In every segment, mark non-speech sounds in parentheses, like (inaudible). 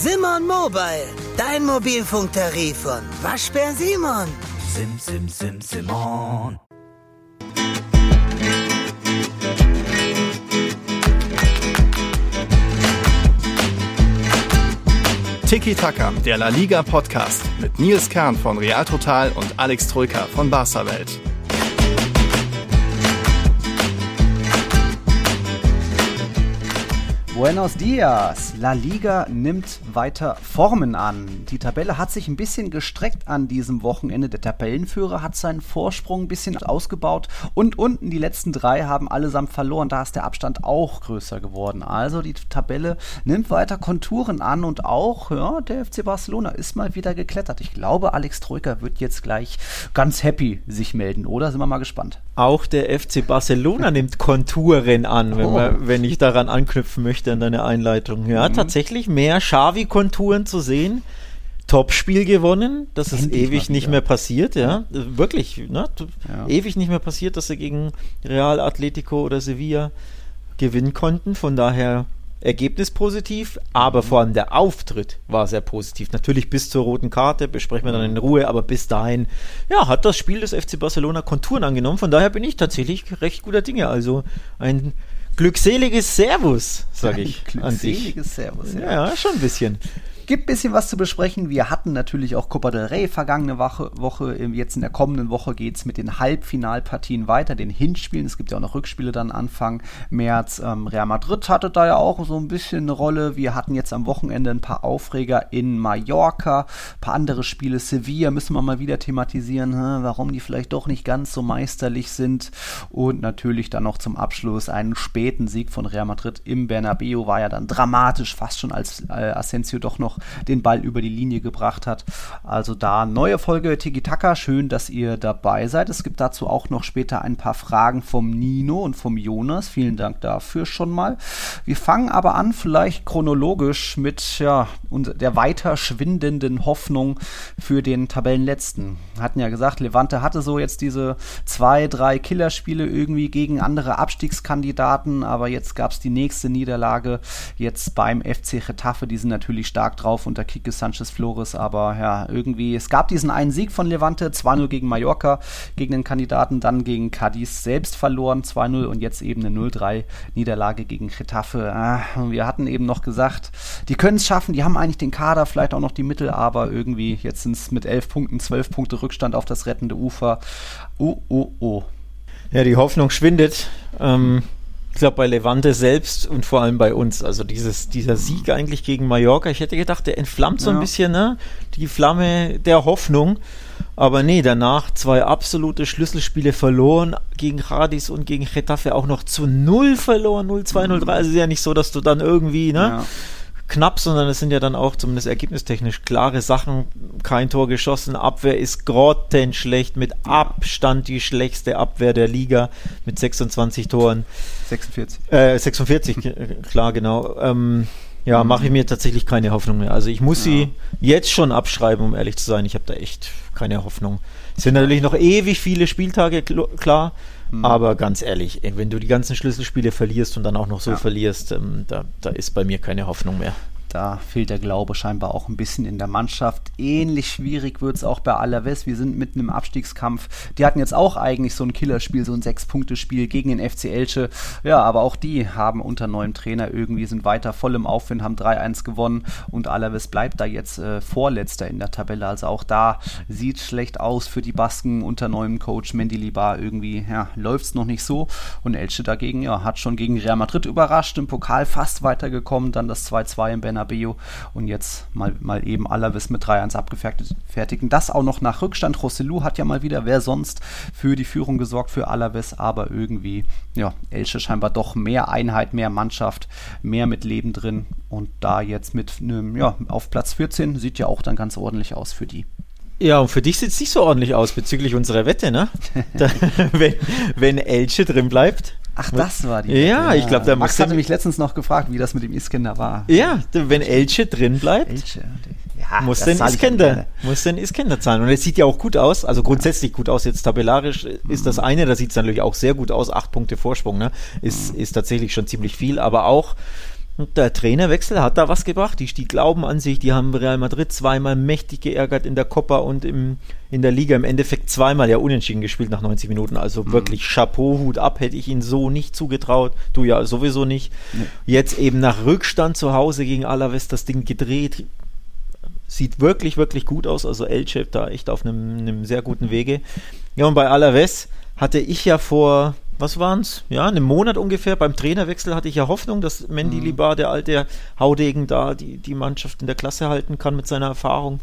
Simon Mobile, dein Mobilfunktarif von Waschbär Simon. Sim, sim, sim, Simon. Tiki Taka, der La Liga Podcast mit Nils Kern von Real Total und Alex Troika von Barca Welt. Buenos dias. La Liga nimmt weiter Formen an. Die Tabelle hat sich ein bisschen gestreckt an diesem Wochenende. Der Tabellenführer hat seinen Vorsprung ein bisschen ausgebaut und unten die letzten drei haben allesamt verloren. Da ist der Abstand auch größer geworden. Also die Tabelle nimmt weiter Konturen an und auch ja, der FC Barcelona ist mal wieder geklettert. Ich glaube, Alex Troika wird jetzt gleich ganz happy sich melden, oder? Sind wir mal gespannt. Auch der FC Barcelona nimmt Konturen an, wenn, oh. man, wenn ich daran anknüpfen möchte an deine Einleitung. Ja, mhm. tatsächlich mehr Xavi-Konturen zu sehen. Topspiel gewonnen, das ist Endlich ewig nicht mehr passiert, ja. ja. Wirklich, ne? Ja. Ewig nicht mehr passiert, dass sie gegen Real Atletico oder Sevilla gewinnen konnten. Von daher Ergebnis positiv, aber vor allem der Auftritt war sehr positiv. Natürlich bis zur roten Karte, besprechen wir dann in Ruhe, aber bis dahin, ja, hat das Spiel des FC Barcelona Konturen angenommen. Von daher bin ich tatsächlich recht guter Dinge. Also ein Glückseliges Servus, sage ich. Glückseliges Servus, ja. Ja, schon ein bisschen. Gibt ein bisschen was zu besprechen. Wir hatten natürlich auch Copa del Rey vergangene Woche. Jetzt in der kommenden Woche geht es mit den Halbfinalpartien weiter, den Hinspielen. Es gibt ja auch noch Rückspiele dann Anfang März. Ähm, Real Madrid hatte da ja auch so ein bisschen eine Rolle. Wir hatten jetzt am Wochenende ein paar Aufreger in Mallorca, ein paar andere Spiele. Sevilla müssen wir mal wieder thematisieren, warum die vielleicht doch nicht ganz so meisterlich sind. Und natürlich dann noch zum Abschluss einen späten Sieg von Real Madrid im Bernabeu war ja dann dramatisch, fast schon als äh, Asensio doch noch den Ball über die Linie gebracht hat. Also da neue Folge Tiki Taka. Schön, dass ihr dabei seid. Es gibt dazu auch noch später ein paar Fragen vom Nino und vom Jonas. Vielen Dank dafür schon mal. Wir fangen aber an, vielleicht chronologisch mit ja, der weiter schwindenden Hoffnung für den Tabellenletzten. Wir hatten ja gesagt, Levante hatte so jetzt diese zwei, drei Killerspiele irgendwie gegen andere Abstiegskandidaten, aber jetzt gab es die nächste Niederlage jetzt beim FC Getafe. Die sind natürlich stark drauf drauf unter Kike Sanchez Flores, aber ja, irgendwie, es gab diesen einen Sieg von Levante, 2-0 gegen Mallorca, gegen den Kandidaten, dann gegen Cadiz selbst verloren, 2-0 und jetzt eben eine 0-3 Niederlage gegen Getafe. Ah, wir hatten eben noch gesagt, die können es schaffen, die haben eigentlich den Kader, vielleicht auch noch die Mittel, aber irgendwie, jetzt sind es mit 11 Punkten, 12 Punkte Rückstand auf das rettende Ufer. Oh, oh, oh. Ja, die Hoffnung schwindet. Ähm, glaube, bei Levante selbst und vor allem bei uns. Also dieses, dieser Sieg eigentlich gegen Mallorca, ich hätte gedacht, der entflammt so ja. ein bisschen ne? die Flamme der Hoffnung. Aber nee, danach zwei absolute Schlüsselspiele verloren gegen Radis und gegen Getafe auch noch zu null verloren, 0-2, 0-3. Also ist ja nicht so, dass du dann irgendwie, ne? Ja knapp, sondern es sind ja dann auch zumindest ergebnistechnisch klare Sachen. Kein Tor geschossen, Abwehr ist grottenschlecht, mit Abstand die schlechteste Abwehr der Liga mit 26 Toren. 46. Äh, 46, (laughs) klar, genau. Ähm, ja, mache ich mir tatsächlich keine Hoffnung mehr. Also ich muss ja. sie jetzt schon abschreiben, um ehrlich zu sein. Ich habe da echt keine Hoffnung. Es sind natürlich noch ewig viele Spieltage, klar. Mhm. Aber ganz ehrlich, wenn du die ganzen Schlüsselspiele verlierst und dann auch noch so ja. verlierst, ähm, da, da ist bei mir keine Hoffnung mehr. Da fehlt der Glaube scheinbar auch ein bisschen in der Mannschaft. Ähnlich schwierig wird es auch bei Alaves. Wir sind mitten im Abstiegskampf. Die hatten jetzt auch eigentlich so ein Killerspiel, so ein Sechs-Punkte-Spiel gegen den FC Elche. Ja, aber auch die haben unter neuem Trainer irgendwie, sind weiter voll im Aufwind, haben 3-1 gewonnen und Alaves bleibt da jetzt äh, Vorletzter in der Tabelle. Also auch da sieht schlecht aus für die Basken unter neuem Coach Mendilibar. Irgendwie, ja, läuft es noch nicht so. Und Elche dagegen, ja, hat schon gegen Real Madrid überrascht, im Pokal fast weitergekommen, dann das 2-2 im Bernabeu Bernabeu und jetzt mal, mal eben Alaves mit 3-1 abgefertigen. Das auch noch nach Rückstand. Rossellou hat ja mal wieder, wer sonst, für die Führung gesorgt für Alaves, aber irgendwie, ja, Elche scheinbar doch mehr Einheit, mehr Mannschaft, mehr mit Leben drin und da jetzt mit einem, ja, auf Platz 14 sieht ja auch dann ganz ordentlich aus für die. Ja, und für dich sieht es nicht so ordentlich aus bezüglich unserer Wette, ne? (laughs) da, wenn, wenn Elche drin bleibt. Ach, das war die. Ja, ich glaube, der Max hatte mich letztens noch gefragt, wie das mit dem Iskender war. Ja, wenn Elche drin bleibt. Elche, ja, muss den Iskender, muss den Iskender zahlen. Und es sieht ja auch gut aus, also grundsätzlich gut aus. Jetzt tabellarisch ist das eine, da sieht es natürlich auch sehr gut aus. Acht Punkte Vorsprung, ne? Ist, mhm. ist tatsächlich schon ziemlich viel, aber auch Und der Trainerwechsel hat da was gebracht. Die, die glauben an sich, die haben Real Madrid zweimal mächtig geärgert in der Copa und im, in der Liga im Endeffekt zweimal ja unentschieden gespielt nach 90 Minuten. Also mhm. wirklich Chapeau, Hut ab, hätte ich ihnen so nicht zugetraut. Du ja sowieso nicht. Nee. Jetzt eben nach Rückstand zu Hause gegen Alaves das Ding gedreht. Sieht wirklich, wirklich gut aus. Also Elche da echt auf einem, einem sehr guten Wege. Ja, und bei Alaves hatte ich ja vor was waren es? Ja, einen Monat ungefähr. Beim Trainerwechsel hatte ich ja Hoffnung, dass Mendy mhm. Libar, der alte Haudegen, da die, die Mannschaft in der Klasse halten kann mit seiner Erfahrung.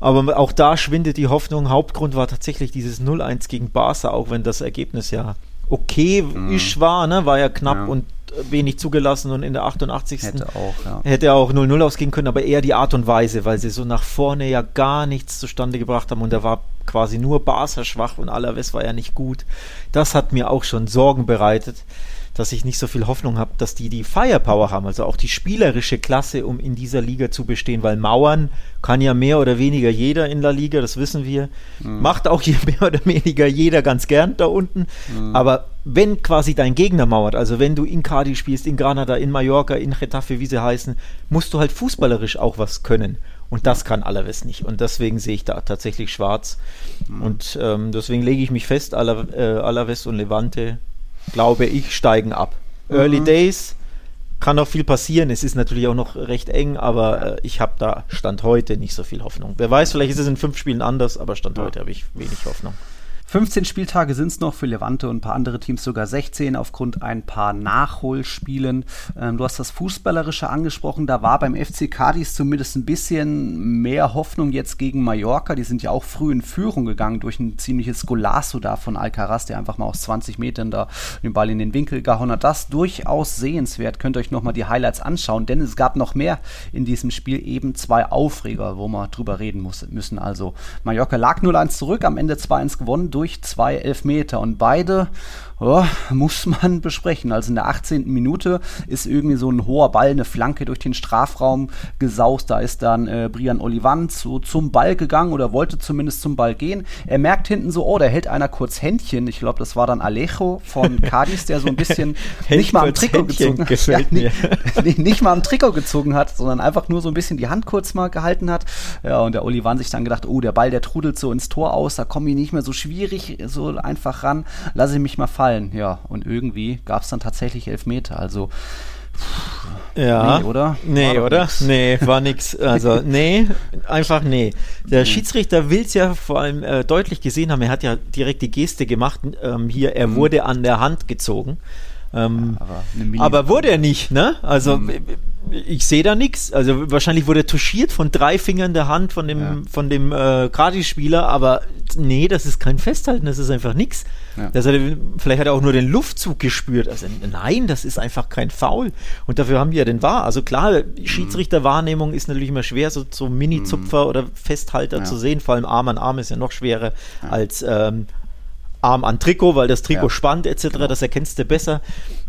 Aber auch da schwindet die Hoffnung. Hauptgrund war tatsächlich dieses 0-1 gegen Barca, auch wenn das Ergebnis ja okay mhm. war, ne? war ja knapp ja. und wenig zugelassen und in der 88. Hätte auch, ja. hätte auch 0-0 ausgehen können, aber eher die Art und Weise, weil sie so nach vorne ja gar nichts zustande gebracht haben und da war quasi nur Barca schwach und Alaves war ja nicht gut. Das hat mir auch schon Sorgen bereitet dass ich nicht so viel Hoffnung habe, dass die die Firepower haben, also auch die spielerische Klasse, um in dieser Liga zu bestehen, weil Mauern kann ja mehr oder weniger jeder in der Liga, das wissen wir. Mhm. Macht auch hier (laughs) mehr oder weniger jeder ganz gern da unten. Mhm. Aber wenn quasi dein Gegner mauert, also wenn du in Cadiz spielst, in Granada, in Mallorca, in Getafe, wie sie heißen, musst du halt fußballerisch auch was können. Und das kann Alaves nicht. Und deswegen sehe ich da tatsächlich schwarz. Mhm. Und ähm, deswegen lege ich mich fest, äh, Alaves und Levante glaube ich, steigen ab. Mhm. Early Days kann noch viel passieren. Es ist natürlich auch noch recht eng, aber äh, ich habe da Stand heute nicht so viel Hoffnung. Wer weiß, vielleicht ist es in fünf Spielen anders, aber Stand ja. heute habe ich wenig Hoffnung. 15 Spieltage sind es noch für Levante und ein paar andere Teams sogar 16 aufgrund ein paar Nachholspielen. Ähm, du hast das Fußballerische angesprochen, da war beim FC Cadiz zumindest ein bisschen mehr Hoffnung jetzt gegen Mallorca. Die sind ja auch früh in Führung gegangen durch ein ziemliches Golasso da von Alcaraz, der einfach mal aus 20 Metern da den Ball in den Winkel gehauen hat. Das durchaus sehenswert. Könnt ihr euch nochmal die Highlights anschauen, denn es gab noch mehr in diesem Spiel, eben zwei Aufreger, wo wir drüber reden muss, müssen. Also Mallorca lag 0-1 zurück, am Ende 2-1 gewonnen durch durch zwei Elfmeter. Und beide oh, muss man besprechen. Also in der 18. Minute ist irgendwie so ein hoher Ball, eine Flanke durch den Strafraum gesaust. Da ist dann äh, Brian Olivant so zum Ball gegangen oder wollte zumindest zum Ball gehen. Er merkt hinten so, oh, da hält einer kurz Händchen. Ich glaube, das war dann Alejo von (laughs) Cadiz, der so ein bisschen nicht mal am Trikot Händchen gezogen hat. Ja, nicht, nicht, mal am Trikot gezogen hat, sondern einfach nur so ein bisschen die Hand kurz mal gehalten hat. Ja, und der Olivant sich dann gedacht, oh, der Ball, der trudelt so ins Tor aus, da komme ich nicht mehr so schwierig, so einfach ran. Lasse ich mich mal fallen gefallen, ja. Und irgendwie gab es dann tatsächlich Elfmeter. Also ja. Nee, oder? Nee, war oder? Nix. Nee, war nix. Also, (laughs) nee, einfach nee. Der hm. Schiedsrichter will es ja vor allem äh, deutlich gesehen haben. Er hat ja direkt die Geste gemacht. Ähm, hier, er mhm. wurde an der Hand gezogen. Ähm, aber, aber, wurde er nicht, ne? Also mhm. Ich sehe da nichts. Also wahrscheinlich wurde er touchiert von drei Fingern der Hand von dem, ja. von dem äh, Gratis-Spieler, aber nee, das ist kein Festhalten, das ist einfach nichts. Ja. vielleicht hat er auch nur den Luftzug gespürt. Also nein, das ist einfach kein Foul. Und dafür haben wir ja den Wahr. Also klar, Schiedsrichterwahrnehmung ist natürlich immer schwer, so, so Mini-Zupfer mhm. oder Festhalter ja. zu sehen. Vor allem Arm an Arm ist ja noch schwerer als ähm, Arm an Trikot, weil das Trikot ja. spannt etc. Genau. Das erkennst du besser.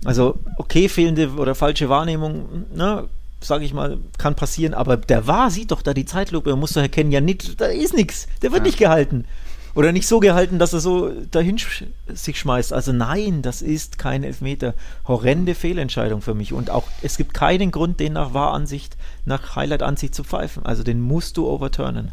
Also okay, fehlende oder falsche Wahrnehmung, ne, sage ich mal, kann passieren. Aber der war sieht doch da die Zeitlupe. Er muss doch erkennen, ja, nicht, da ist nichts. Der wird ja. nicht gehalten. Oder nicht so gehalten, dass er so dahin sch sich schmeißt. Also nein, das ist kein Elfmeter. Horrende Fehlentscheidung für mich. Und auch es gibt keinen Grund, den nach Wahransicht, nach Highlight-Ansicht zu pfeifen. Also den musst du overturnen.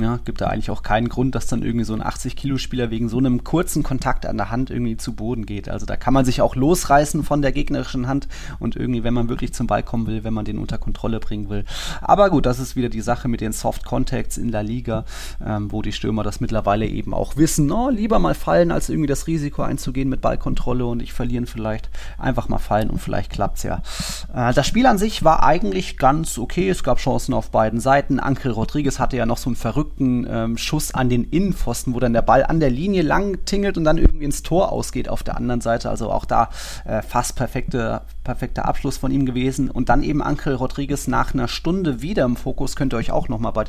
Ja, gibt da eigentlich auch keinen Grund, dass dann irgendwie so ein 80-Kilo-Spieler wegen so einem kurzen Kontakt an der Hand irgendwie zu Boden geht. Also da kann man sich auch losreißen von der gegnerischen Hand und irgendwie, wenn man wirklich zum Ball kommen will, wenn man den unter Kontrolle bringen will. Aber gut, das ist wieder die Sache mit den Soft Contacts in der Liga, ähm, wo die Stürmer das mittlerweile eben auch wissen. Oh, lieber mal fallen, als irgendwie das Risiko einzugehen mit Ballkontrolle und ich verlieren vielleicht. Einfach mal fallen und vielleicht klappt's ja. Äh, das Spiel an sich war eigentlich ganz okay. Es gab Chancen auf beiden Seiten. Anke Rodriguez hatte ja noch so einen verrückten verrückten ähm, Schuss an den Innenpfosten, wo dann der Ball an der Linie lang tingelt und dann irgendwie ins Tor ausgeht auf der anderen Seite. Also auch da äh, fast perfekte, perfekter Abschluss von ihm gewesen. Und dann eben Ankel Rodriguez nach einer Stunde wieder im Fokus. Könnt ihr euch auch nochmal bei,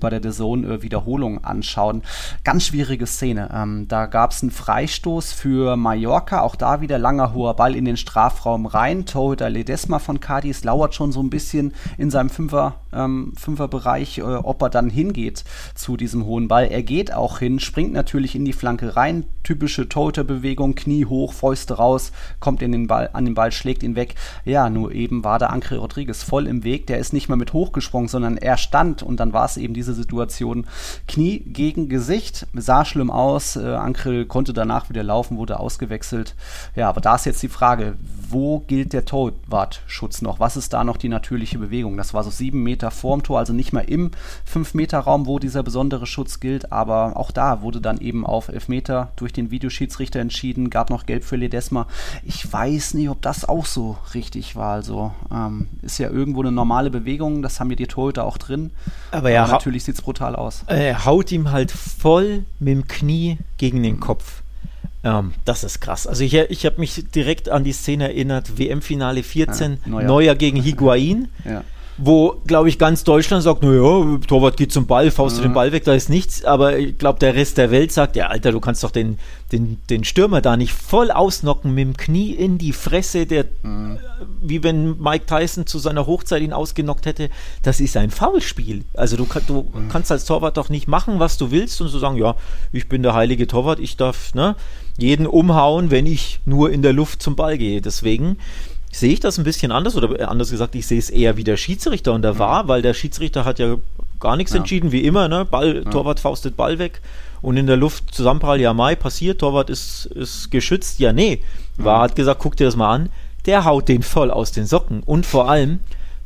bei der Zone äh, Wiederholung anschauen. Ganz schwierige Szene. Ähm, da gab es einen Freistoß für Mallorca. Auch da wieder langer hoher Ball in den Strafraum rein. Torhüter Ledesma von Cadiz lauert schon so ein bisschen in seinem Fünfer, ähm, Fünferbereich, äh, ob er dann hingeht zu diesem hohen Ball. Er geht auch hin, springt natürlich in die Flanke rein, typische Torhüterbewegung, Knie hoch, Fäuste raus, kommt in den Ball, an den Ball, schlägt ihn weg. Ja, nur eben war da Ancre Rodriguez voll im Weg. Der ist nicht mehr mit hochgesprungen, sondern er stand und dann war es eben diese Situation Knie gegen Gesicht. Sah schlimm aus. Äh, Ancre konnte danach wieder laufen, wurde ausgewechselt. Ja, aber da ist jetzt die Frage, wo gilt der Torwartschutz noch? Was ist da noch die natürliche Bewegung? Das war so sieben Meter vorm Tor, also nicht mehr im fünf Meter Raum, wo dieser besondere Schutz gilt, aber auch da wurde dann eben auf Elfmeter durch den Videoschiedsrichter entschieden, gab noch Gelb für Ledesma. Ich weiß nicht, ob das auch so richtig war. Also ähm, ist ja irgendwo eine normale Bewegung, das haben ja die Torhüter auch drin. Aber ja, aber natürlich sieht es brutal aus. Er haut ihm halt voll mit dem Knie gegen den Kopf. Ähm, das ist krass. Also ich, ich habe mich direkt an die Szene erinnert, WM-Finale 14, ja, Neuer. Neuer. gegen Higuain. Ja wo, glaube ich, ganz Deutschland sagt, naja, Torwart geht zum Ball, faust du den Ball weg, da ist nichts. Aber ich glaube, der Rest der Welt sagt, ja, Alter, du kannst doch den, den, den Stürmer da nicht voll ausnocken mit dem Knie in die Fresse, der, mhm. wie wenn Mike Tyson zu seiner Hochzeit ihn ausgenockt hätte. Das ist ein Foulspiel. Also du, du mhm. kannst als Torwart doch nicht machen, was du willst und so sagen, ja, ich bin der heilige Torwart, ich darf ne, jeden umhauen, wenn ich nur in der Luft zum Ball gehe. Deswegen sehe ich das ein bisschen anders oder anders gesagt, ich sehe es eher wie der Schiedsrichter und mhm. war, weil der Schiedsrichter hat ja gar nichts ja. entschieden, wie immer, ne? Ball, ja. Torwart faustet Ball weg und in der Luft Zusammenprall, ja, Mai, passiert, Torwart ist, ist geschützt, ja, nee. War, hat gesagt, guck dir das mal an, der haut den voll aus den Socken und vor allem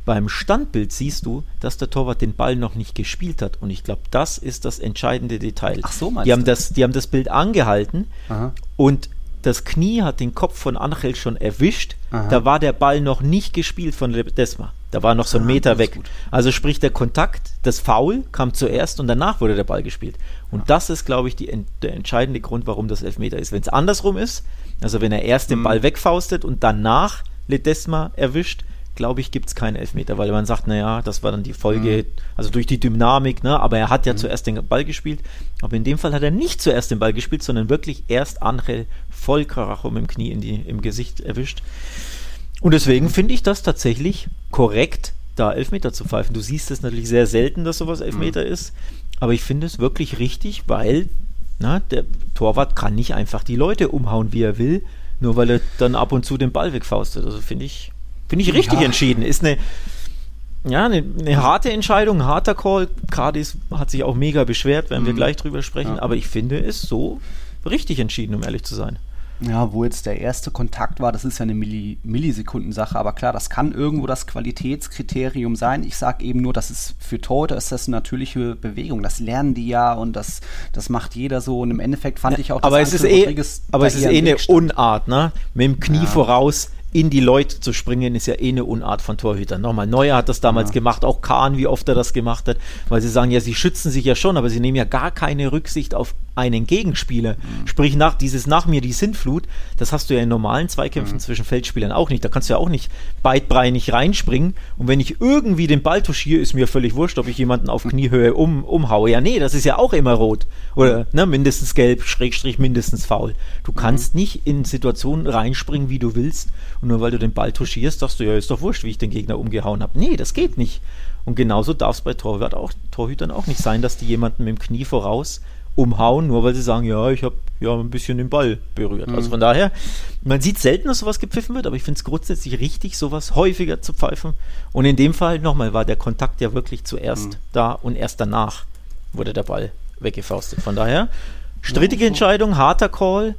beim Standbild siehst du, dass der Torwart den Ball noch nicht gespielt hat und ich glaube, das ist das entscheidende Detail. Ach so, meinst die haben das, Die haben das Bild angehalten Aha. und das Knie hat den Kopf von Angel schon erwischt. Aha. Da war der Ball noch nicht gespielt von Ledesma. Da war noch so ein ah, Meter weg. Gut. Also sprich der Kontakt, das Foul kam zuerst und danach wurde der Ball gespielt. Und ja. das ist, glaube ich, die, der entscheidende Grund, warum das Elfmeter ist. Wenn es andersrum ist, also wenn er erst den mhm. Ball wegfaustet und danach Ledesma erwischt, glaube ich, gibt es keinen Elfmeter, weil man sagt, naja, das war dann die Folge, mhm. also durch die Dynamik, ne? aber er hat ja mhm. zuerst den Ball gespielt. Aber in dem Fall hat er nicht zuerst den Ball gespielt, sondern wirklich erst Angel voll Karacho mit dem Knie in die, im Gesicht erwischt. Und deswegen finde ich das tatsächlich korrekt, da Elfmeter zu pfeifen. Du siehst es natürlich sehr selten, dass sowas Elfmeter mhm. ist, aber ich finde es wirklich richtig, weil na, der Torwart kann nicht einfach die Leute umhauen, wie er will, nur weil er dann ab und zu den Ball wegfaustet. Also finde ich, finde ich richtig ja. entschieden. Ist eine, ja, eine, eine, harte Entscheidung, ein harter Call. Cardis hat sich auch mega beschwert, werden mhm. wir gleich drüber sprechen, ja. aber ich finde es so richtig entschieden, um ehrlich zu sein. Ja, wo jetzt der erste Kontakt war, das ist ja eine Milli Millisekundensache, aber klar, das kann irgendwo das Qualitätskriterium sein. Ich sage eben nur, das ist für Torhüter ist das eine natürliche Bewegung. Das lernen die ja und das, das macht jeder so. Und im Endeffekt fand ich auch, dass aber es ist eh, aber es ist eh eine Unart, ne? Mit dem Knie ja. voraus in die Leute zu springen, ist ja eh eine Unart von Torhütern. Nochmal, Neuer hat das damals ja. gemacht, auch Kahn, wie oft er das gemacht hat, weil sie sagen, ja, sie schützen sich ja schon, aber sie nehmen ja gar keine Rücksicht auf einen Gegenspieler. Mhm. Sprich, nach, dieses nach mir die Sintflut, das hast du ja in normalen Zweikämpfen mhm. zwischen Feldspielern auch nicht. Da kannst du ja auch nicht beidbreinig reinspringen und wenn ich irgendwie den Ball touchiere, ist mir völlig wurscht, ob ich jemanden auf Kniehöhe um, umhaue. Ja, nee, das ist ja auch immer rot. Oder ne, mindestens gelb, Schrägstrich mindestens faul. Du kannst mhm. nicht in Situationen reinspringen, wie du willst und nur weil du den Ball touchierst, sagst du, ja, ist doch wurscht, wie ich den Gegner umgehauen habe. Nee, das geht nicht. Und genauso darf es bei Torwart auch, Torhütern auch nicht sein, dass die jemanden mit dem Knie voraus umhauen, nur weil sie sagen, ja, ich habe ja ein bisschen den Ball berührt. Also mhm. Also von daher, man sieht selten, dass sowas gepfiffen wird, aber ich finde es grundsätzlich richtig, sowas häufiger zu pfeifen. Und in dem Fall nochmal war der Kontakt ja wirklich zuerst mhm. da und erst danach wurde der Ball weggefaustet. Von daher, strittige Entscheidung, harter Call.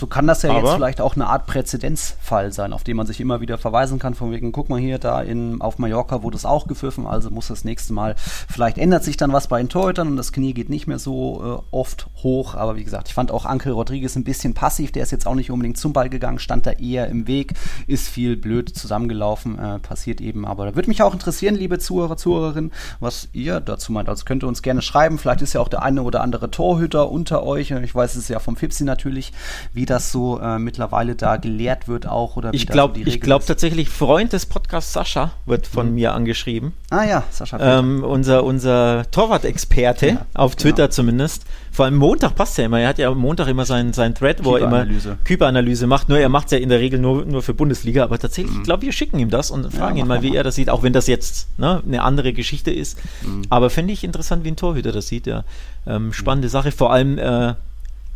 So kann das ja Aber jetzt vielleicht auch eine Art Präzedenzfall sein, auf den man sich immer wieder verweisen kann, von wegen, guck mal hier, da in, auf Mallorca wurde es auch gepfiffen, also muss das nächste Mal, vielleicht ändert sich dann was bei den Torhütern und das Knie geht nicht mehr so äh, oft hoch, aber wie gesagt, ich fand auch Ankel Rodriguez ein bisschen passiv, der ist jetzt auch nicht unbedingt zum Ball gegangen, stand da eher im Weg, ist viel blöd zusammengelaufen, äh, passiert eben, aber da würde mich auch interessieren, liebe Zuhörer, Zuhörerinnen, was ihr dazu meint, also könnt ihr uns gerne schreiben, vielleicht ist ja auch der eine oder andere Torhüter unter euch, ich weiß es ja vom Fipsi natürlich, wie das so äh, mittlerweile da gelehrt wird auch oder wie Ich glaube so die Regel glaub ist. tatsächlich, Freund des Podcasts Sascha wird von Mhm. mir angeschrieben. Ah ja, Sascha. Ähm, unser unser Torwart-Experte, Ja, auf genau. Twitter zumindest. Vor allem Montag passt ja immer. Er hat ja am Montag immer seinen sein Thread, wo er immer. Kyberanalyse macht. Nur er macht es ja in der Regel nur, nur für Bundesliga. Aber tatsächlich, ich glaube, wir schicken ihm das und fragen ihn machen mal, wie mal. er das sieht. Auch wenn das jetzt ne, eine andere Geschichte ist. Mhm. Aber fände ich interessant, wie ein Torhüter das sieht. Ja. Ähm, spannende Sache. Vor allem äh,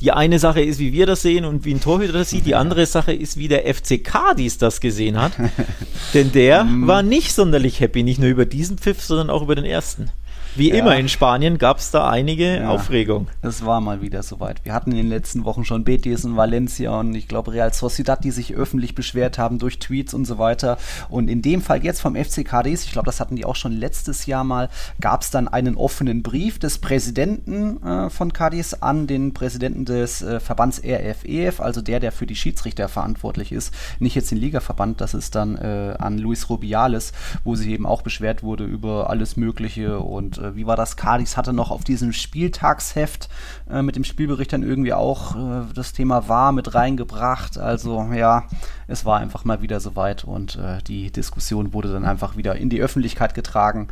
die eine Sache ist, wie wir das sehen und wie ein Torhüter das sieht. Die andere Sache ist, wie der FC Cadiz das gesehen hat. (laughs) Denn der Mhm. war nicht sonderlich happy, nicht nur über diesen Pfiff, sondern auch über den ersten. Wie Ja. immer in Spanien gab es da einige Ja. Aufregung. Es war mal wieder soweit. Wir hatten in den letzten Wochen schon Betis und Valencia und ich glaube Real Sociedad, die sich öffentlich beschwert haben durch Tweets und so weiter. Und in dem Fall jetzt vom FC Cadiz, ich glaube, das hatten die auch schon letztes Jahr mal, gab es dann einen offenen Brief des Präsidenten äh, von Cadiz an den Präsidenten des äh, Verbands RFEF, also der, der für die Schiedsrichter verantwortlich ist. Nicht jetzt den Ligaverband, das ist dann äh, an Luis Rubiales, wo sie eben auch beschwert wurde über alles Mögliche und äh, wie war das? Cadiz hatte noch auf diesem Spieltagsheft äh, mit dem Spielbericht dann irgendwie auch äh, das Thema war mit reingebracht. Also ja, es war einfach mal wieder soweit und äh, die Diskussion wurde dann einfach wieder in die Öffentlichkeit getragen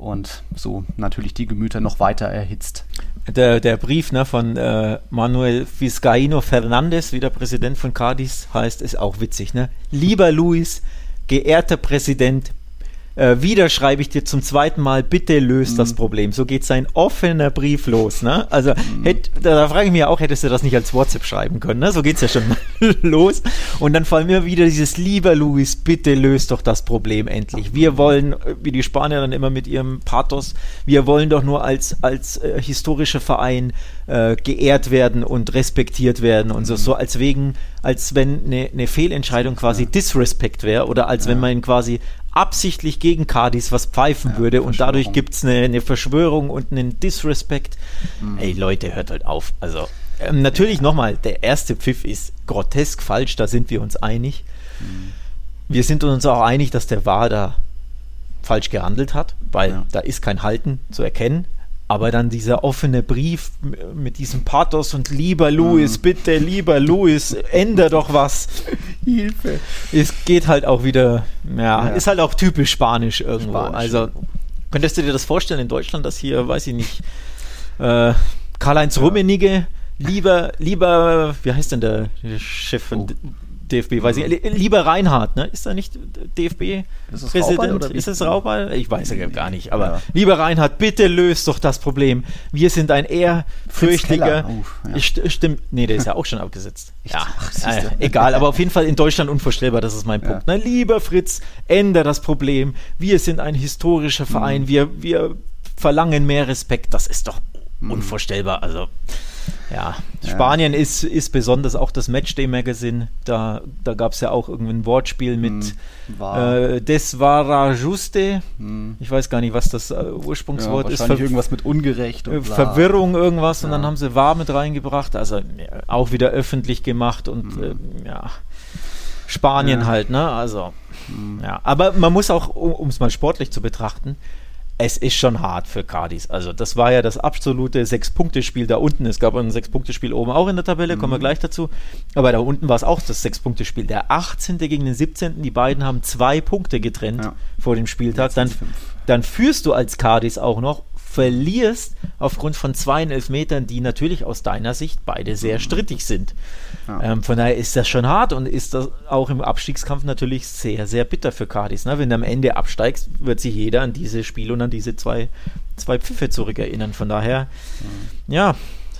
und so natürlich die Gemüter noch weiter erhitzt. Der, der Brief ne, von äh, Manuel Vizcaíno Fernández, wie der Präsident von Cadiz heißt, ist auch witzig. Ne? Lieber Luis, geehrter Präsident, äh, wieder schreibe ich dir zum zweiten Mal, bitte löst Mhm. das Problem. So geht sein offener Brief los. Ne? Also Mhm. hätt, da, da frage ich mich auch, hättest du das nicht als WhatsApp schreiben können? Ne? So geht es ja schon mal (laughs) los. Und dann allem immer wieder dieses, lieber Luis, bitte löst doch das Problem endlich. Wir wollen, äh, wie die Spanier dann immer mit ihrem Pathos, wir wollen doch nur als, als äh, historischer Verein äh, geehrt werden und respektiert werden und so, so als wegen, als wenn eine, eine Fehlentscheidung quasi Disrespect wäre oder als wenn man quasi absichtlich gegen Cardis was pfeifen würde und dadurch gibt es eine, eine Verschwörung und einen Disrespect. Ey Leute, hört halt auf. Also ähm, natürlich nochmal, der erste Pfiff ist grotesk falsch, da sind wir uns einig. Wir sind uns auch einig, dass der da falsch gehandelt hat, weil Ja. da ist kein Halten zu erkennen. Aber dann dieser offene Brief mit diesem Pathos und lieber Louis, Mhm. bitte, lieber Louis, änder doch was. (laughs) Hilfe. Es geht halt auch wieder, ja, Ja. ist halt auch typisch spanisch irgendwo. Spanisch. Also, könntest du dir das vorstellen in Deutschland, dass hier, weiß ich nicht, äh, Karl-Heinz Rummenigge lieber, lieber, wie heißt denn der Chef von Oh. DFB, weiß ich, li- lieber Reinhardt, ne? Ist er nicht DFB Ist es Raubal? Ich weiß ja gar nicht, aber Ja. lieber Reinhardt, bitte löst doch das Problem. Wir sind ein ehrfürchtiger. Oh, ja. St stimmt, nee, der ist ja auch schon abgesetzt. (laughs) Ja, Ach, äh, egal, aber auf jeden Fall in Deutschland unvorstellbar, das ist mein Punkt. Ja. Ne? Lieber Fritz, ändere das Problem. Wir sind ein historischer Mhm. Verein, wir, wir verlangen mehr Respekt. Das ist doch Mhm. unvorstellbar. Also, ja, Spanien ist, ist besonders auch das Matchday-Magazin. Da, da gab es ja auch irgendwie ein Wortspiel mit Mhm. War. äh, Desvara Juste. Mhm. Ich weiß gar nicht, was das äh, Ja, Ursprungswort ist. wahrscheinlich Ver- irgendwas mit ungerecht äh, und bla. Verwirrung irgendwas und Ja. dann haben sie wahr mit reingebracht, also ja, auch wieder öffentlich gemacht und Mhm. äh, ja, Spanien Ja. halt, ne, also Mhm. ja, aber man muss auch, um es mal sportlich zu betrachten, es ist schon hart für Cardis. Also das war ja das absolute Sechs-Punkte-Spiel da unten. Es gab ein Sechs-Punkte-Spiel oben auch in der Tabelle, kommen wir Mhm. gleich dazu. Aber da unten war es auch das Sechs-Punkte-Spiel. Der 18. gegen den 17. Die beiden haben zwei Punkte getrennt Ja. vor dem Spieltag. Dann, dann führst du als Cardis auch noch, verlierst aufgrund von zwei Elfmetern, die natürlich aus deiner Sicht beide sehr strittig sind. Ja. Ähm, von daher ist das schon hart und ist das auch im Abstiegskampf natürlich sehr, sehr bitter für Cardis. Ne? Wenn du am Ende absteigst, wird sich jeder an diese Spiele und an diese zwei, zwei Pfiffe zurückerinnern. Von daher, ja,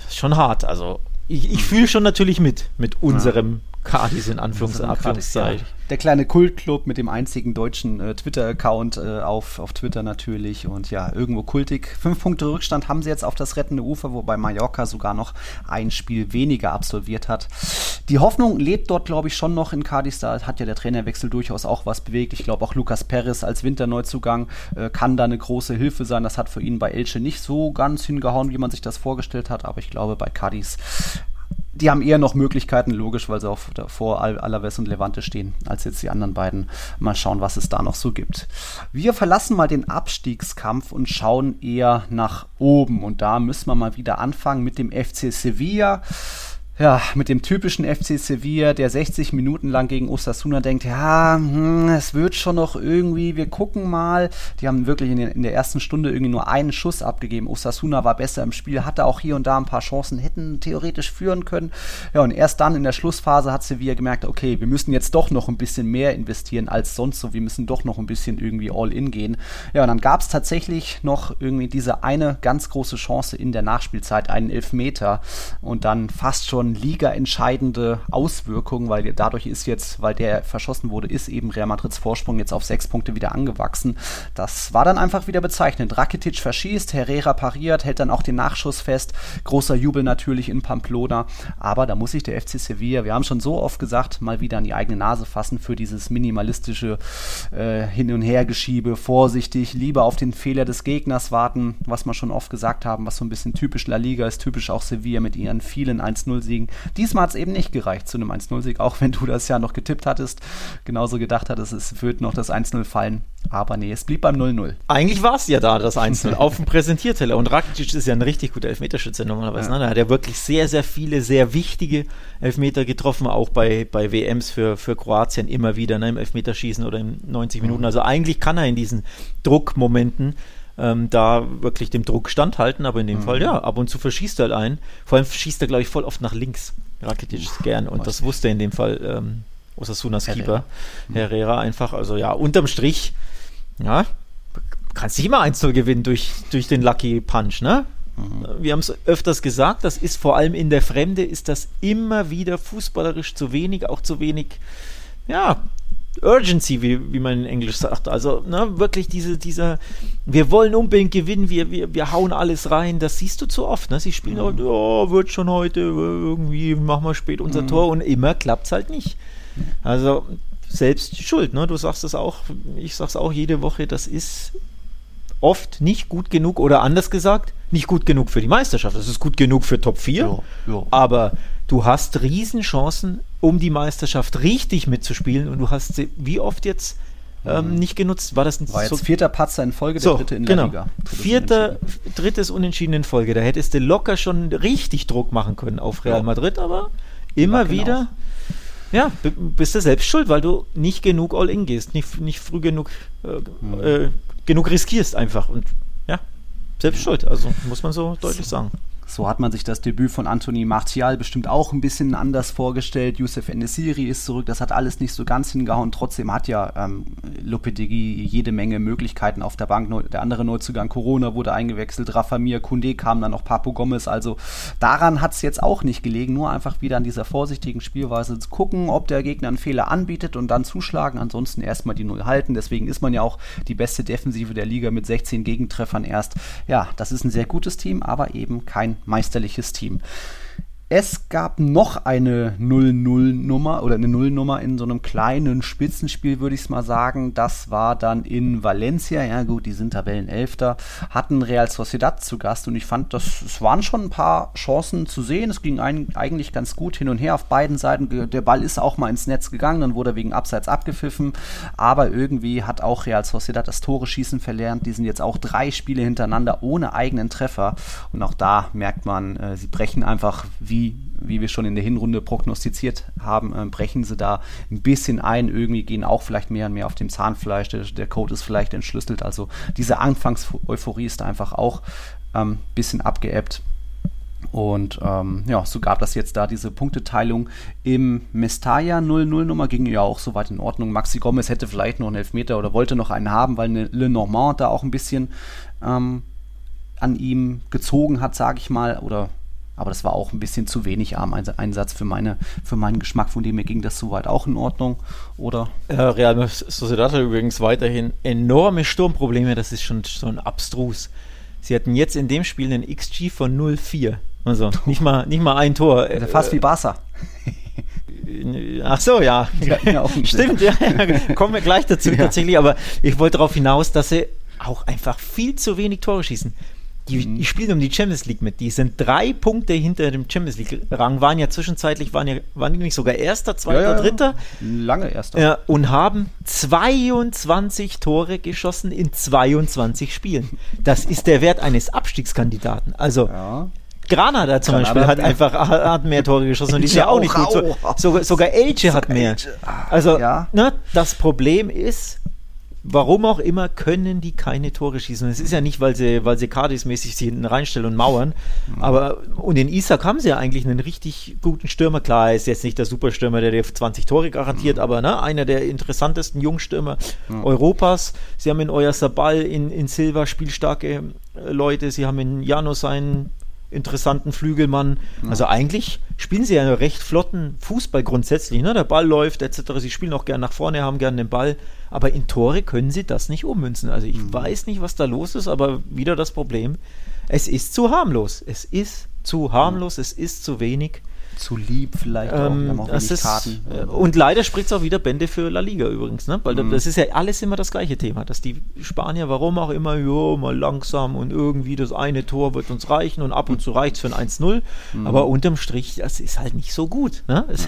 schon hart. Also ich, ich fühle schon natürlich mit, mit unserem Cardis in Anführungs Cardis, ja. Anführungszeichen. Der kleine Kultclub mit dem einzigen deutschen äh, Twitter-Account äh, auf, auf Twitter natürlich und ja, irgendwo kultig. Fünf Punkte Rückstand haben sie jetzt auf das rettende Ufer, wobei Mallorca sogar noch ein Spiel weniger absolviert hat. Die Hoffnung lebt dort, glaube ich, schon noch in Cadiz. Da hat ja der Trainerwechsel durchaus auch was bewegt. Ich glaube auch Lucas Perez als Winterneuzugang äh, kann da eine große Hilfe sein. Das hat für ihn bei Elche nicht so ganz hingehauen, wie man sich das vorgestellt hat, aber ich glaube bei Cadiz die haben eher noch Möglichkeiten, logisch, weil sie auch vor Al Alaves und Levante stehen, als jetzt die anderen beiden. Mal schauen, was es da noch so gibt. Wir verlassen mal den Abstiegskampf und schauen eher nach oben. Und da müssen wir mal wieder anfangen mit dem FC Sevilla. Ja, mit dem typischen FC Sevilla, der 60 Minuten lang gegen Osasuna denkt, ja, hm, es wird schon noch irgendwie, wir gucken mal. Die haben wirklich in, den, in, der ersten Stunde irgendwie nur einen Schuss abgegeben. Osasuna war besser im Spiel, hatte auch hier und da ein paar Chancen, hätten theoretisch führen können. Ja, und erst dann in der Schlussphase hat Sevilla gemerkt, okay, wir müssen jetzt doch noch ein bisschen mehr investieren als sonst so, wir müssen doch noch ein bisschen irgendwie all in gehen. Ja, und dann gab es tatsächlich noch irgendwie diese eine ganz große Chance in der Nachspielzeit, einen Elfmeter und dann fast schon ligaentscheidende Auswirkungen, weil dadurch ist jetzt, weil der verschossen wurde, ist eben Real Madrids Vorsprung jetzt auf sechs Punkte wieder angewachsen. Das war dann einfach wieder bezeichnend. Rakitic verschießt, Herrera pariert, hält dann auch den Nachschuss fest. Großer Jubel natürlich in Pamplona. Aber da muss sich der FC Sevilla, wir haben schon so oft gesagt, mal wieder an die eigene Nase fassen für dieses minimalistische äh, Hin- und Hergeschiebe. Vorsichtig, lieber auf den Fehler des Gegners warten, was wir schon oft gesagt haben, was so ein bisschen typisch La Liga ist, typisch auch Sevilla mit ihren vielen 1-0-Siegen kriegen. Diesmal hat es eben nicht gereicht zu einem 1-0-Sieg, auch wenn du das ja noch getippt hattest, genauso gedacht hattest, es wird noch das 1-0 fallen. Aber nee, es blieb beim 0-0. Eigentlich war es ja da, das 1-0, auf dem Präsentierteller. Und Rakitic ist ja ein richtig guter Elfmeterschütze normalerweise. Ja. Ne? Da hat er wirklich sehr, sehr viele, sehr wichtige Elfmeter getroffen, auch bei, bei WMs für, für Kroatien immer wieder, ne? im Elfmeterschießen oder in 90 Minuten. Also eigentlich kann er in diesen Druckmomenten ähm, da wirklich dem Druck standhalten, aber in dem mhm. Fall, ja, ab und zu verschießt er halt ein. Vor allem schießt er, glaube ich, voll oft nach links. Rakitic gern und das wusste in dem Fall ähm, Osasunas Keeper, mhm. Herrera einfach. Also ja, unterm Strich, ja, kannst du immer 1-0 gewinnen durch, durch den Lucky Punch, ne? Mhm. Wir haben es öfters gesagt, das ist vor allem in der Fremde, ist das immer wieder fußballerisch zu wenig, auch zu wenig, ja, Urgency, wie, wie man in Englisch sagt. Also ne, wirklich diese, dieser, wir wollen unbedingt gewinnen, wir, wir, wir hauen alles rein. Das siehst du zu oft. Ne? Sie spielen mhm. auch, oh, wird schon heute, irgendwie machen wir spät unser mhm. Tor und immer klappt es halt nicht. Also selbst schuld. Ne? Du sagst es auch, ich sag's auch jede Woche, das ist oft nicht gut genug oder anders gesagt, nicht gut genug für die Meisterschaft. Das ist gut genug für Top 4, ja, ja. aber du hast Riesenchancen, um die Meisterschaft richtig mitzuspielen und du hast sie wie oft jetzt ähm, mhm. nicht genutzt. War das ein War so jetzt vierter Patzer in Folge, der so, dritte in genau. der Liga. Vierter, drittes Unentschieden in Folge. Da hättest du locker schon richtig Druck machen können auf Real Madrid, aber immer wieder, ja, bist du selbst schuld, weil du nicht genug All-In gehst, nicht, nicht früh genug, äh, mhm. äh, genug riskierst einfach und ja, selbst schuld. Also muss man so deutlich sagen. So hat man sich das Debüt von Anthony Martial bestimmt auch ein bisschen anders vorgestellt. Youssef Enesiri ist zurück, das hat alles nicht so ganz hingehauen. Trotzdem hat ja ähm, Lopetegui jede Menge Möglichkeiten auf der Bank. Der andere Neuzugang Corona wurde eingewechselt, Rafa Mir, Kunde kam dann noch Papo Gomez. Also daran hat es jetzt auch nicht gelegen, nur einfach wieder an dieser vorsichtigen Spielweise zu gucken, ob der Gegner einen Fehler anbietet und dann zuschlagen. Ansonsten erstmal die Null halten. Deswegen ist man ja auch die beste Defensive der Liga mit 16 Gegentreffern erst. Ja, das ist ein sehr gutes Team, aber eben kein meisterliches Team. Es gab noch eine 0-0-Nummer oder eine Nullnummer in so einem kleinen Spitzenspiel, würde ich es mal sagen. Das war dann in Valencia. Ja, gut, die sind Tabellenelfter, hatten Real Sociedad zu Gast und ich fand, das, es waren schon ein paar Chancen zu sehen. Es ging ein, eigentlich ganz gut hin und her auf beiden Seiten. Der Ball ist auch mal ins Netz gegangen, dann wurde er wegen Abseits abgepfiffen. Aber irgendwie hat auch Real Sociedad das Tore schießen verlernt. Die sind jetzt auch drei Spiele hintereinander ohne eigenen Treffer. Und auch da merkt man, äh, sie brechen einfach wie wie, wie wir schon in der Hinrunde prognostiziert haben, äh, brechen sie da ein bisschen ein. Irgendwie gehen auch vielleicht mehr und mehr auf dem Zahnfleisch. Der, der Code ist vielleicht entschlüsselt. Also diese Anfangs-Euphorie ist einfach auch ein ähm, bisschen abgeebbt. Und ähm, ja, so gab das jetzt da diese Punkteteilung im Mestalla 0-0-Nummer, ging ja auch soweit in Ordnung. Maxi Gomez hätte vielleicht noch einen Elfmeter oder wollte noch einen haben, weil Le Normand da auch ein bisschen ähm, an ihm gezogen hat, sage ich mal, oder aber das war auch ein bisschen zu wenig Armeinsatz für, meine, für meinen Geschmack. Von dem her ging das soweit auch in Ordnung, oder? Ja, Real Sociedad hat übrigens weiterhin enorme Sturmprobleme. Das ist schon so ein abstrus. Sie hatten jetzt in dem Spiel einen XG von 0,4. Also nicht mal, nicht mal ein Tor. Ja, fast wie Barca. Ach so, ja. (laughs) ja Stimmt, ja, (laughs) kommen wir gleich dazu ja. tatsächlich. Aber ich wollte darauf hinaus, dass sie auch einfach viel zu wenig Tore schießen. Die, mhm. die, spielen um die Champions League mit. Die sind drei Punkte hinter dem Champions League-Rang, waren ja zwischenzeitlich, waren, ja, waren die nicht sogar Erster, Zweiter, ja, ja, Dritter? Lange Erster. Ja, und haben 22 Tore geschossen in 22 Spielen. Das ist der Wert eines Abstiegskandidaten. Also, Granada zum Granada Beispiel hat mehr. einfach hat mehr Tore geschossen und die ist (laughs) ja auch nicht gut. So, sogar, Elche hat mehr. Also ja. ne, das Problem ist, warum auch immer können die keine Tore schießen. Es ist ja nicht, weil sie, weil sie Cardis-mäßig sich hinten reinstellen und mauern. Aber und in Isak haben sie ja eigentlich einen richtig guten Stürmer. Klar, er ist jetzt nicht der Superstürmer, der dir 20 Tore garantiert, aber ne, einer der interessantesten Jungstürmer Europas. Sie haben in Euer Sabal, in, in Silva spielstarke äh, Leute. Sie haben in Janus einen interessanten Flügelmann. Also eigentlich spielen sie ja einen recht flotten Fußball grundsätzlich. Ne? Der Ball läuft etc. Sie spielen auch gern nach vorne, haben gern den Ball. Aber in Tore können sie das nicht ummünzen. Also ich weiß nicht, was da los ist, aber wieder das Problem. Es ist zu harmlos. Es ist zu harmlos. Es ist zu wenig. Zu lieb vielleicht Ähm, auch das ist, Karten. äh, und leider spricht es auch wieder Bände für La Liga übrigens, ne? weil da- das ist ja alles immer das gleiche Thema, dass die Spanier, warum auch immer, jo, mal langsam und irgendwie das eine Tor wird uns reichen und ab und zu reicht es für ein 1-0, aber unterm Strich, das ist halt nicht so gut. Ne? Es,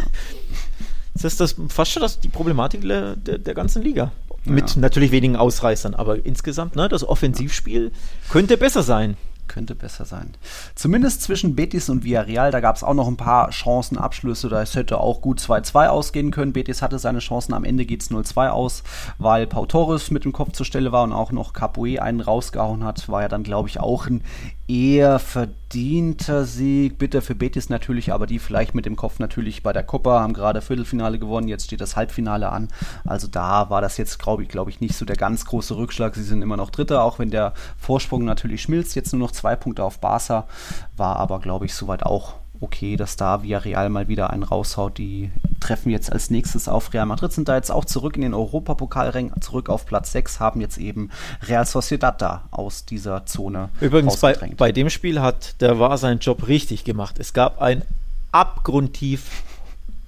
(laughs) das ist das fast schon das, die Problematik der, der, der ganzen Liga. Mit natürlich wenigen Ausreißern, aber insgesamt, ne, das Offensivspiel könnte besser sein. Könnte besser sein. Zumindest zwischen Betis und Villarreal, da gab es auch noch ein paar Chancenabschlüsse. Da hätte auch gut 2-2 ausgehen können. Betis hatte seine Chancen. Am Ende geht es 0-2 aus, weil Pau Torres mit dem Kopf zur Stelle war und auch noch Capoe einen rausgehauen hat. War ja dann, glaube ich, auch ein eher verdienter Sieg. Bitter für Betis natürlich, aber die vielleicht mit dem Kopf natürlich bei der Copa haben gerade Viertelfinale gewonnen. Jetzt steht das Halbfinale an. Also da war das jetzt, glaube ich, glaube ich, nicht so der ganz große Rückschlag. Sie sind immer noch Dritter, auch wenn der Vorsprung natürlich schmilzt. Jetzt nur noch zwei Punkte auf Barca. War aber, glaube ich, soweit auch okay, dass da Villarreal mal wieder einen raushaut. Die treffen jetzt als nächstes auf Real Madrid, sind da jetzt auch zurück in den Europapokalring, zurück auf Platz 6, haben jetzt eben Real Sociedad da aus dieser Zone Übrigens, bei, bei dem Spiel hat der war seinen Job richtig gemacht. Es gab ein abgrundtief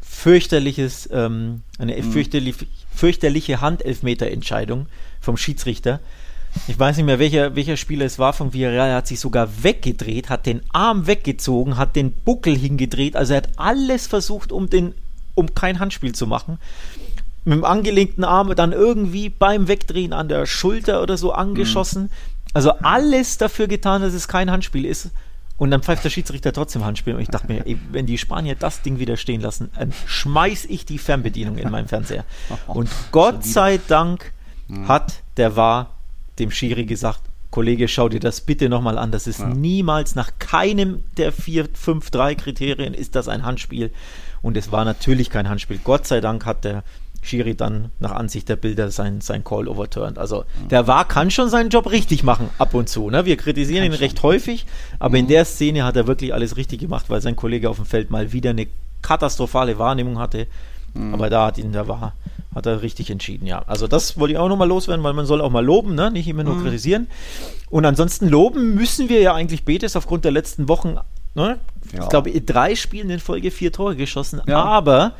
fürchterliches, ähm, eine fürchterlich, fürchterliche Handelfmeterentscheidung vom Schiedsrichter. Ich weiß nicht mehr, welcher, welcher Spieler es war von Villarreal. Er hat sich sogar weggedreht, hat den Arm weggezogen, hat den Buckel hingedreht. Also er hat alles versucht, um, den, um kein Handspiel zu machen. Mit dem angelegten Arm dann irgendwie beim Wegdrehen an der Schulter oder so angeschossen. Also alles dafür getan, dass es kein Handspiel ist. Und dann pfeift der Schiedsrichter trotzdem Handspiel. Und ich dachte mir, ey, wenn die Spanier das Ding wieder stehen lassen, dann schmeiß ich die Fernbedienung in meinen Fernseher. (laughs) Und Gott sei Dank hat der war dem Schiri gesagt, Kollege, schau dir das bitte nochmal an. Das ist niemals nach keinem der vier, fünf, drei Kriterien ist das ein Handspiel. Und es war natürlich kein Handspiel. Gott sei Dank hat der Schiri dann nach Ansicht der Bilder sein, sein Call overturned. Also der war kann schon seinen Job richtig machen ab und zu. Ne? Wir kritisieren ihn recht häufig, aber in der Szene hat er wirklich alles richtig gemacht, weil sein Kollege auf dem Feld mal wieder eine katastrophale Wahrnehmung hatte. Aber da hat ihn der war, hat er richtig entschieden, ja. Also das wollte ich auch nochmal loswerden, weil man soll auch mal loben, ne? nicht immer nur kritisieren. Und ansonsten loben müssen wir ja eigentlich Betis aufgrund der letzten Wochen. Ne? Ja. Ich glaube, drei Spielen in Folge vier Tore geschossen. Ja. Aber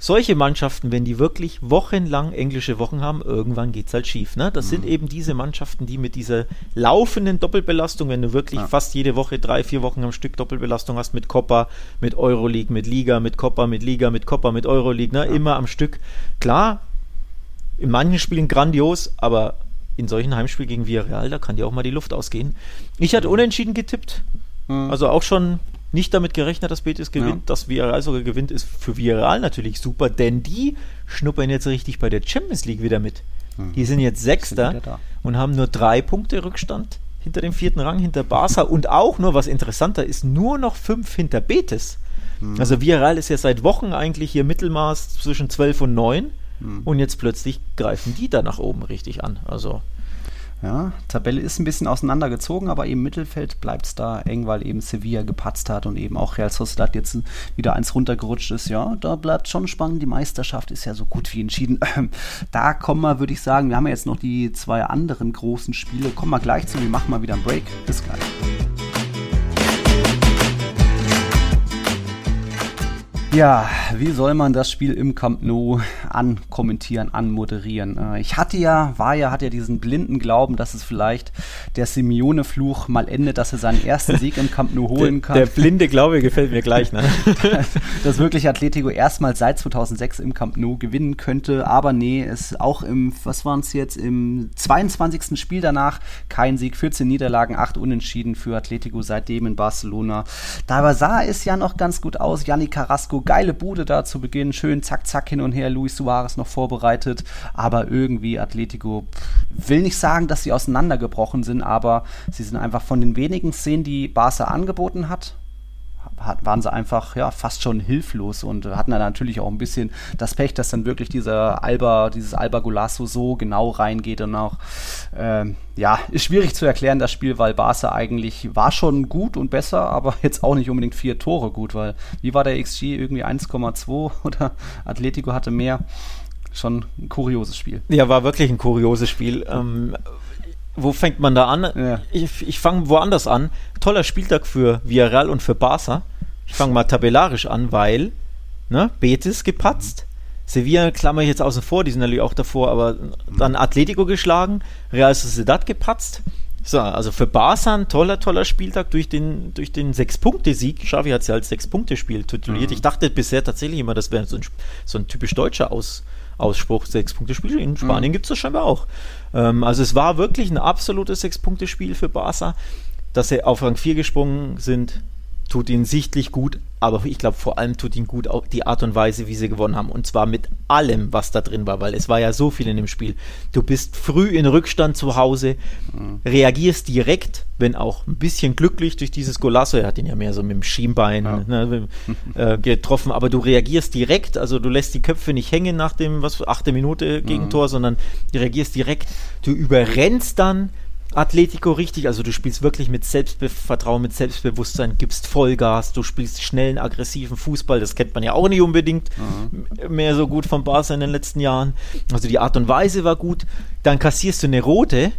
solche Mannschaften, wenn die wirklich wochenlang englische Wochen haben, irgendwann geht es halt schief. Ne? Das Mhm. sind eben diese Mannschaften, die mit dieser laufenden Doppelbelastung, wenn du wirklich Ja. fast jede Woche drei, vier Wochen am Stück Doppelbelastung hast mit Copa, mit Euroleague, mit Liga, mit Copa, mit Liga, mit Copa, mit Euroleague, ne? immer am Stück. Klar, in manchen Spielen grandios, aber in solchen Heimspielen gegen Villarreal, da kann dir auch mal die Luft ausgehen. Ich Mhm. hatte unentschieden getippt. Also auch schon nicht damit gerechnet, dass Betis gewinnt. Ja. Dass Villarreal sogar gewinnt, ist für Villarreal natürlich super, denn die schnuppern jetzt richtig bei der Champions League wieder mit. Die sind jetzt Sechster Mhm. da. und haben nur drei Punkte Rückstand hinter dem vierten Rang, hinter Barca und auch nur, was interessanter ist, nur noch fünf hinter Betis. Mhm. Also Villarreal ist ja seit Wochen eigentlich hier Mittelmaß zwischen 12 und 9 Mhm. und jetzt plötzlich greifen die da nach oben richtig an. Also Ja, Tabelle ist ein bisschen auseinandergezogen, aber im Mittelfeld bleibt es da eng, weil eben Sevilla gepatzt hat und eben auch Real Sociedad jetzt wieder eins runtergerutscht ist. Ja, da bleibt schon spannend. Die Meisterschaft ist ja so gut wie entschieden. (clears throat) Da kommen wir, würde ich sagen, wir haben ja jetzt noch die zwei anderen großen Spiele. Kommen wir gleich zu. Wir machen mal wieder einen Break. Bis gleich. Ja, wie soll man das Spiel im Camp Nou ankommentieren, anmoderieren. Äh, ich hatte ja, war ja, hat ja diesen blinden Glauben, dass es vielleicht der Simeone-Fluch mal endet, dass er seinen ersten Sieg im Camp Nou (laughs) holen kann. Der, der blinde Glaube gefällt mir gleich, ne? (laughs) dass wirklich Atletico erstmal seit 2006 im Camp Nou gewinnen könnte, aber nee, es auch im, was waren es jetzt, im 22. Spiel danach kein Sieg, 14 Niederlagen, 8 Unentschieden für Atletico seitdem in Barcelona. Da sah es ja noch ganz gut aus. Yannick Carrasco, geile Bude da zu Beginn, schön zack, zack hin und her. Luis Suarez noch vorbereitet, aber irgendwie Atletico will nicht sagen, dass sie auseinandergebrochen sind, aber sie sind einfach von den wenigen Szenen, die Barca angeboten hat, waren sie einfach ja fast schon hilflos und hatten dann natürlich auch ein bisschen das Pech, dass dann wirklich dieser Alba, dieses Alba Golasso so genau reingeht und auch ähm, ja, ist schwierig zu erklären, das Spiel, weil Barca eigentlich war schon gut und besser, aber (laughs) jetzt auch nicht unbedingt vier Tore gut, weil wie war der XG irgendwie 1,2 (laughs) oder Atletico hatte mehr? Schon ein kurioses Spiel. Ja, war wirklich ein kurioses Spiel. Ähm, wo fängt man da an? Ja. Ich, ich fange woanders an. Toller Spieltag für Villarreal und für Barca. Ich fange mal tabellarisch an, weil ne, Betis gepatzt. Sevilla klammer ich jetzt außen vor, die sind natürlich auch davor, aber dann Atletico geschlagen, Real Sociedad gepatzt. So, also für Barca ein toller, toller Spieltag durch den, durch den Sechs-Punkte-Sieg. Xavi hat es ja als Sechs-Punkte-Spiel tituliert. Mhm. Ich dachte bisher tatsächlich immer, das wäre so ein, so ein typisch deutscher Aus, Ausspruch, Sechs-Punkte-Spiel. In Spanien mhm. gibt es das scheinbar auch. Ähm, also es war wirklich ein absolutes Sechs-Punkte-Spiel für Barca. Dass sie auf Rang 4 gesprungen sind, tut ihnen sichtlich gut, aber ich glaube vor allem tut ihnen gut auch die Art und Weise, wie sie gewonnen haben. Und zwar mit allem, was da drin war, weil es war ja so viel in dem Spiel. Du bist früh in Rückstand zu Hause, mhm. reagierst direkt, wenn auch ein bisschen glücklich durch dieses Golasso, er hat ihn ja mehr so mit dem Schienbein ja. ne, (laughs) äh, getroffen, aber du reagierst direkt, also du lässt die Köpfe nicht hängen nach dem, was, achte Minute Gegentor, mhm. sondern du reagierst direkt, du überrennst dann Atletico richtig, also du spielst wirklich mit Selbstvertrauen, mit Selbstbewusstsein, gibst Vollgas, du spielst schnellen, aggressiven Fußball, das kennt man ja auch nicht unbedingt mhm. mehr so gut von Barca in den letzten Jahren. Also die Art und Weise war gut, dann kassierst du eine rote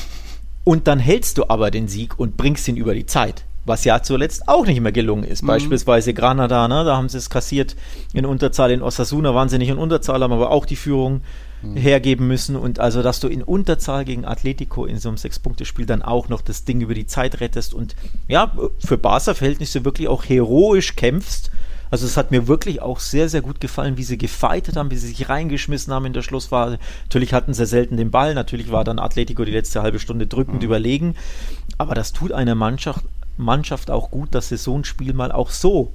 (laughs) und dann hältst du aber den Sieg und bringst ihn über die Zeit. Was ja zuletzt auch nicht mehr gelungen ist. Mhm. Beispielsweise Granada, ne, da haben sie es kassiert in Unterzahl. In Osasuna waren sie nicht in Unterzahl, haben aber auch die Führung mhm. hergeben müssen. Und also, dass du in Unterzahl gegen Atletico in so einem Sechs-Punkte-Spiel dann auch noch das Ding über die Zeit rettest und ja, für Barca-Verhältnisse wirklich auch heroisch kämpfst. Also es hat mir wirklich auch sehr, sehr gut gefallen, wie sie gefeitet haben, wie sie sich reingeschmissen haben in der Schlussphase. Natürlich hatten sie selten den Ball, natürlich war dann Atletico die letzte halbe Stunde drückend mhm. überlegen. Aber das tut einer Mannschaft, Mannschaft auch gut, dass sie so ein Spiel mal auch so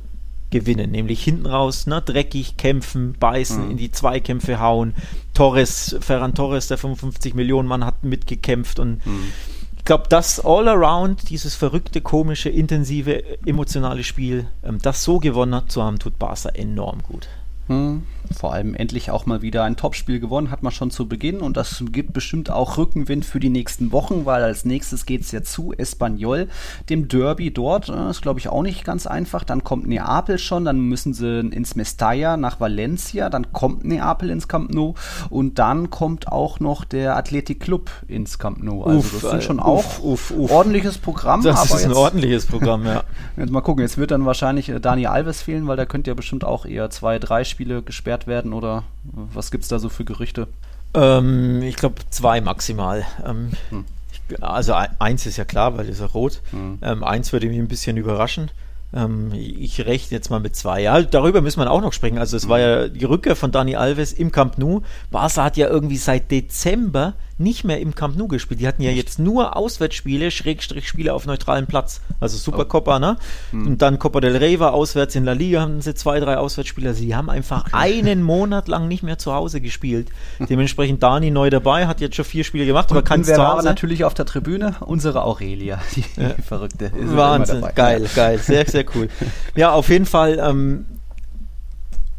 gewinnen, nämlich hinten raus, ne, dreckig kämpfen, beißen, mhm. in die Zweikämpfe hauen. Torres, Ferran Torres, der 55 Millionen Mann, hat mitgekämpft und mhm. ich glaube, das all around, dieses verrückte, komische, intensive, emotionale Spiel, ähm, das so gewonnen hat zu haben, tut Barca enorm gut. Hm, vor allem endlich auch mal wieder ein Topspiel gewonnen, hat man schon zu Beginn und das gibt bestimmt auch Rückenwind für die nächsten Wochen, weil als nächstes geht es ja zu Espanyol, dem Derby dort. Das äh, ist, glaube ich, auch nicht ganz einfach. Dann kommt Neapel schon, dann müssen sie ins Mestalla nach Valencia, dann kommt Neapel ins Camp Nou und dann kommt auch noch der Athletic Club ins Camp Nou. Also uff, das ist schon uff, auch uff, ordentliches Programm. Das ist ein ordentliches Programm, ja. (laughs) jetzt mal gucken, jetzt wird dann wahrscheinlich äh, Dani Alves fehlen, weil der könnte ja bestimmt auch eher zwei, drei Spiele Spiele gesperrt werden oder was gibt es da so für Gerüchte? Ähm, ich glaube zwei maximal. Ähm, hm. ich, also eins ist ja klar, weil ist ja rot. Hm. Ähm, eins würde mich ein bisschen überraschen. Ähm, ich rechne jetzt mal mit zwei. Ja, darüber müssen wir auch noch sprechen. Also es war ja die Rückkehr von Dani Alves im Camp Nou. Barca hat ja irgendwie seit Dezember nicht mehr im Camp Nou gespielt. Die hatten ja jetzt nur Auswärtsspiele, Schrägstrich Spiele auf neutralem Platz. Also Supercopa, ne? Hm. Und dann Copa del Rey war auswärts in La Liga, haben sie zwei, drei Auswärtsspiele. Also die haben einfach okay. einen Monat lang nicht mehr zu Hause gespielt. Dementsprechend Dani neu dabei, hat jetzt schon vier Spiele gemacht, aber kann es zu Hause. natürlich auf der Tribüne unsere Aurelia, die, ja. (laughs) die Verrückte. Wahnsinn, geil, geil, sehr, sehr cool. ja, auf jeden Fall ähm,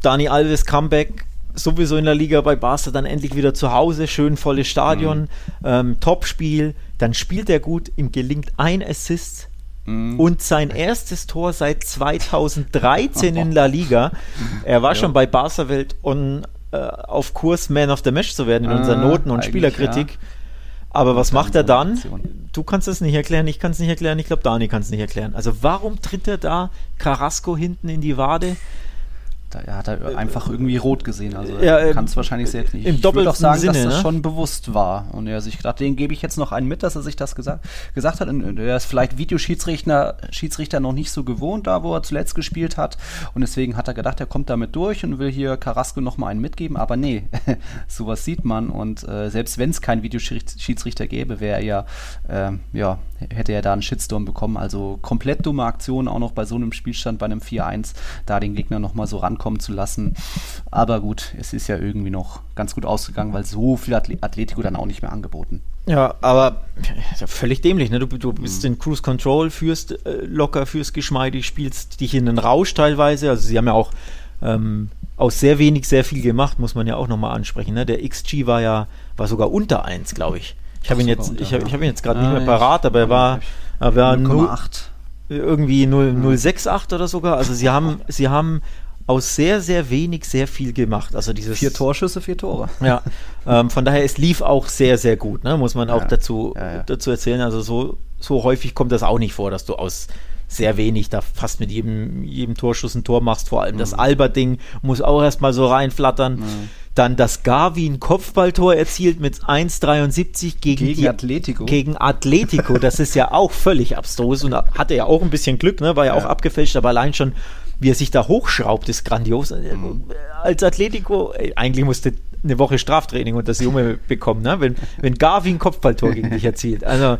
Dani Alves Comeback sowieso in der Liga bei Barca dann endlich wieder zu Hause, schön volles Stadion, mhm. ähm, Topspiel, dann spielt er gut, ihm gelingt ein Assist mhm. und sein erstes Tor seit 2013 in La Liga. (laughs) Er war ja. schon bei Barca Welt on, äh, auf Kurs Man of the Match zu werden in ah, unserer Noten- und Spielerkritik. Ja. Aber was macht er dann? Du kannst es nicht erklären, ich kann es nicht erklären, ich glaube, Dani kann es nicht erklären. Also warum tritt er da Carrasco hinten in die Wade? Da hat er einfach irgendwie rot gesehen. Also Ja, kann es wahrscheinlich selbst nicht. im ich würde auch sagen, Sinne, dass das ne? schon bewusst war. Und er sich gedacht, den gebe ich jetzt noch einen mit, dass er sich das gesagt, gesagt hat. Und er ist vielleicht Videoschiedsrichter Schiedsrichter noch nicht so gewohnt, da wo er zuletzt gespielt hat. Und deswegen hat er gedacht, er kommt damit durch und will hier Carrasco noch mal einen mitgeben. Aber nee, (laughs) sowas sieht man. Und äh, selbst wenn es keinen Videoschiedsrichter gäbe, wäre er ja, ähm, ja, hätte er da einen Shitstorm bekommen. Also komplett dumme Aktion, auch noch bei so einem Spielstand, bei einem 4-1, da den Gegner noch mal so rankommen zu lassen. Aber gut, es ist ja irgendwie noch ganz gut ausgegangen, weil so viel Atle Atletico dann auch nicht mehr angeboten. Ja, aber ja, völlig dämlich, ne? Du, du bist Mhm. in Cruise Control, führst äh, locker, führst geschmeidig, spielst dich in den Rausch teilweise. Also sie haben ja auch ähm, aus sehr wenig sehr viel gemacht, muss man ja auch nochmal ansprechen. Ne? Der XG war ja war sogar unter 1, glaube ich. Ich habe ihn jetzt, unter, ich habe ja. ich hab ihn jetzt gerade Ah, nicht mehr parat, aber er war, er war null- 0,8. irgendwie 0, 068 oder sogar. Also sie haben, sie haben aus sehr, sehr wenig sehr viel gemacht. Also dieses Vier Torschüsse, vier Tore. ja, ähm, von daher, es lief auch sehr, sehr gut, ne? muss man auch Ja, dazu, ja, ja. dazu erzählen. Also so, so häufig kommt das auch nicht vor, dass du aus sehr wenig da fast mit jedem, jedem Torschuss ein Tor machst. Vor allem das Mhm. Alba-Ding muss auch erstmal so reinflattern. Dann das Gavi ein Kopfballtor erzielt mit 1,73 gegen, Gegen die, Atletico. Gegen Atletico, das ist ja auch völlig abstrus und hatte ja auch ein bisschen Glück, ne? war ja, auch Ja. abgefälscht, aber allein schon, wie er sich da hochschraubt, ist grandios. Mhm. Als Atletico, eigentlich musste eine Woche Straftraining und das Junge (laughs) bekommen, ne? wenn, wenn Gavi ein Kopfballtor gegen dich erzielt. Also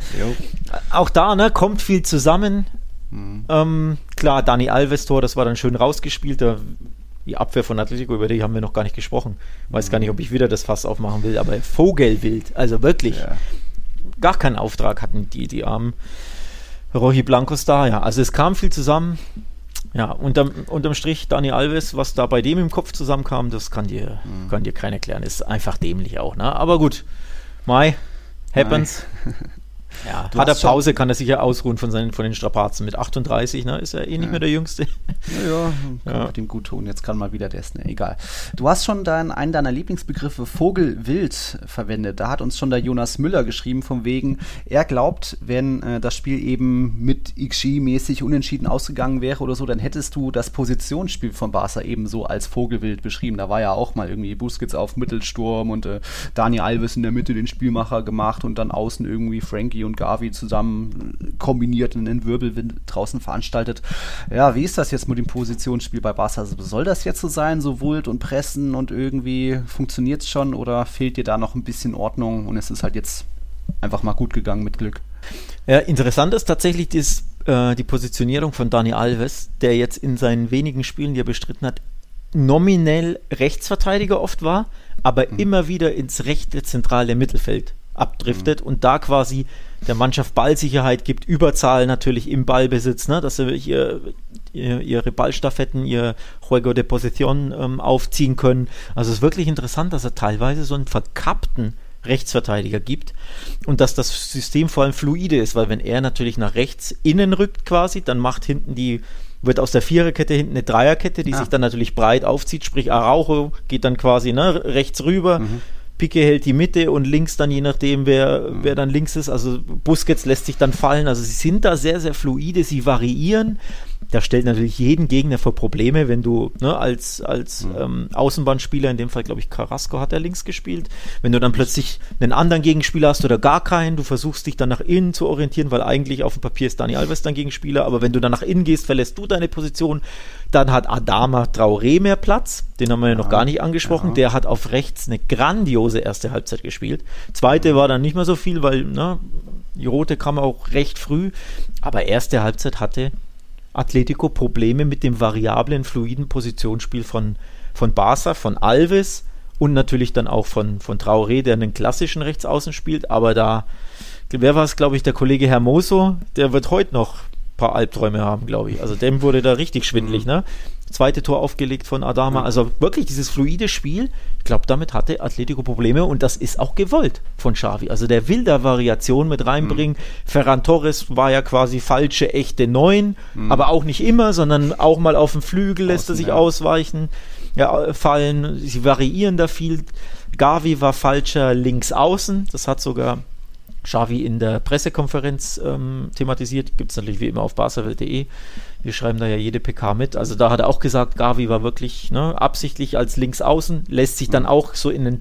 auch da ne, kommt viel zusammen. Mhm. Ähm, klar, Dani Alves Tor, das war dann schön rausgespielt. Da, die Abwehr von Atletico, über die haben wir noch gar nicht gesprochen. Weiß gar nicht, ob ich wieder das Fass aufmachen will, aber Vogelwild, also wirklich Ja. gar keinen Auftrag hatten die, die armen Roji Blancos da. Ja, also es kam viel zusammen. Ja, unterm, unterm Strich Dani Alves, was da bei dem im Kopf zusammenkam, das kann dir, Mhm. kann dir keiner erklären. Ist einfach dämlich auch, ne? Aber gut, Mai, happens. (laughs) Ja, Du hat er Pause, kann er sich ja ausruhen von, seinen, von den Strapazen. Mit 38, ne? Ist er eh nicht mehr der Jüngste. Ja, ja, (laughs) kann Ja. ja. dem gut tun. Jetzt kann mal wieder der Essen. Egal. Du hast schon dein, einen deiner Lieblingsbegriffe Vogelwild verwendet. Da hat uns schon der Jonas Müller geschrieben, von wegen, er glaubt, wenn äh, das Spiel eben mit XG-mäßig unentschieden ausgegangen wäre oder so, dann hättest du das Positionsspiel von Barca eben so als Vogelwild beschrieben. Da war ja auch mal irgendwie Busquets auf Mittelsturm und äh, Dani Alves in der Mitte den Spielmacher gemacht und dann außen irgendwie Frankie und Gavi zusammen kombiniert und einen Wirbelwind draußen veranstaltet. Ja, wie ist das jetzt mit dem Positionsspiel bei Barca? Also soll das jetzt so sein, so Wult und Pressen und irgendwie funktioniert es schon oder fehlt dir da noch ein bisschen Ordnung und es ist halt jetzt einfach mal gut gegangen mit Glück? Ja, interessant ist tatsächlich dies, äh, die Positionierung von Dani Alves, der jetzt in seinen wenigen Spielen, die er bestritten hat, nominell Rechtsverteidiger oft war, aber immer wieder ins rechte zentrale Mittelfeld abdriftet und da quasi der Mannschaft Ballsicherheit gibt, Überzahl natürlich im Ballbesitz, ne, dass sie hier ihr, ihre Ballstaffetten, ihr Juego de Position ähm, aufziehen können. Also es ist wirklich interessant, dass er teilweise so einen verkappten Rechtsverteidiger gibt und dass das System vor allem fluide ist, weil wenn er natürlich nach rechts innen rückt quasi, dann macht hinten die wird aus der Viererkette hinten eine Dreierkette, die Ah. sich dann natürlich breit aufzieht, sprich Araujo geht dann quasi ne, rechts rüber, Pique hält die Mitte und links dann je nachdem, wer, wer dann links ist, also Busquets lässt sich dann fallen, also sie sind da sehr, sehr fluide, sie variieren, das stellt natürlich jeden Gegner vor Probleme, wenn du ne, als, als ähm, Außenbahnspieler, in dem Fall glaube ich Carrasco hat er links gespielt, wenn du dann plötzlich einen anderen Gegenspieler hast oder gar keinen, du versuchst dich dann nach innen zu orientieren, weil eigentlich auf dem Papier ist Dani Alves dein Gegenspieler, aber wenn du dann nach innen gehst, verlässt du deine Position, dann hat Adama Traoré mehr Platz, den haben wir ja noch gar nicht angesprochen, ja. der hat auf rechts eine grandiose erste Halbzeit gespielt, zweite war dann nicht mehr so viel, weil ne, die rote kam auch recht früh, aber erste Halbzeit hatte Atletico Probleme mit dem variablen, fluiden Positionsspiel von, von Barca, von Alves und natürlich dann auch von, von Traoré, der einen klassischen Rechtsaußen spielt. Aber da, wer war es, glaube ich, der Kollege Hermoso, der wird heute noch paar Albträume haben, glaube ich. Also dem wurde da richtig schwindelig, ne? Zweite Tor aufgelegt von Adama. Also wirklich dieses fluide Spiel. Ich glaube, damit hatte Atletico Probleme und das ist auch gewollt von Xavi. Also der will da Variation mit reinbringen. Ferran Torres war ja quasi falsche, echte Neun, aber auch nicht immer, sondern auch mal auf dem Flügel lässt er Außen, sich ja. ausweichen, ja, fallen. Sie variieren da viel. Gavi war falscher links außen. Das hat sogar Xavi in der Pressekonferenz ähm, thematisiert. Gibt es natürlich wie immer auf basel.de. Wir schreiben da ja jede PK mit. Also da hat er auch gesagt, Gavi war wirklich ne, absichtlich als Linksaußen, lässt sich dann mhm. auch so in den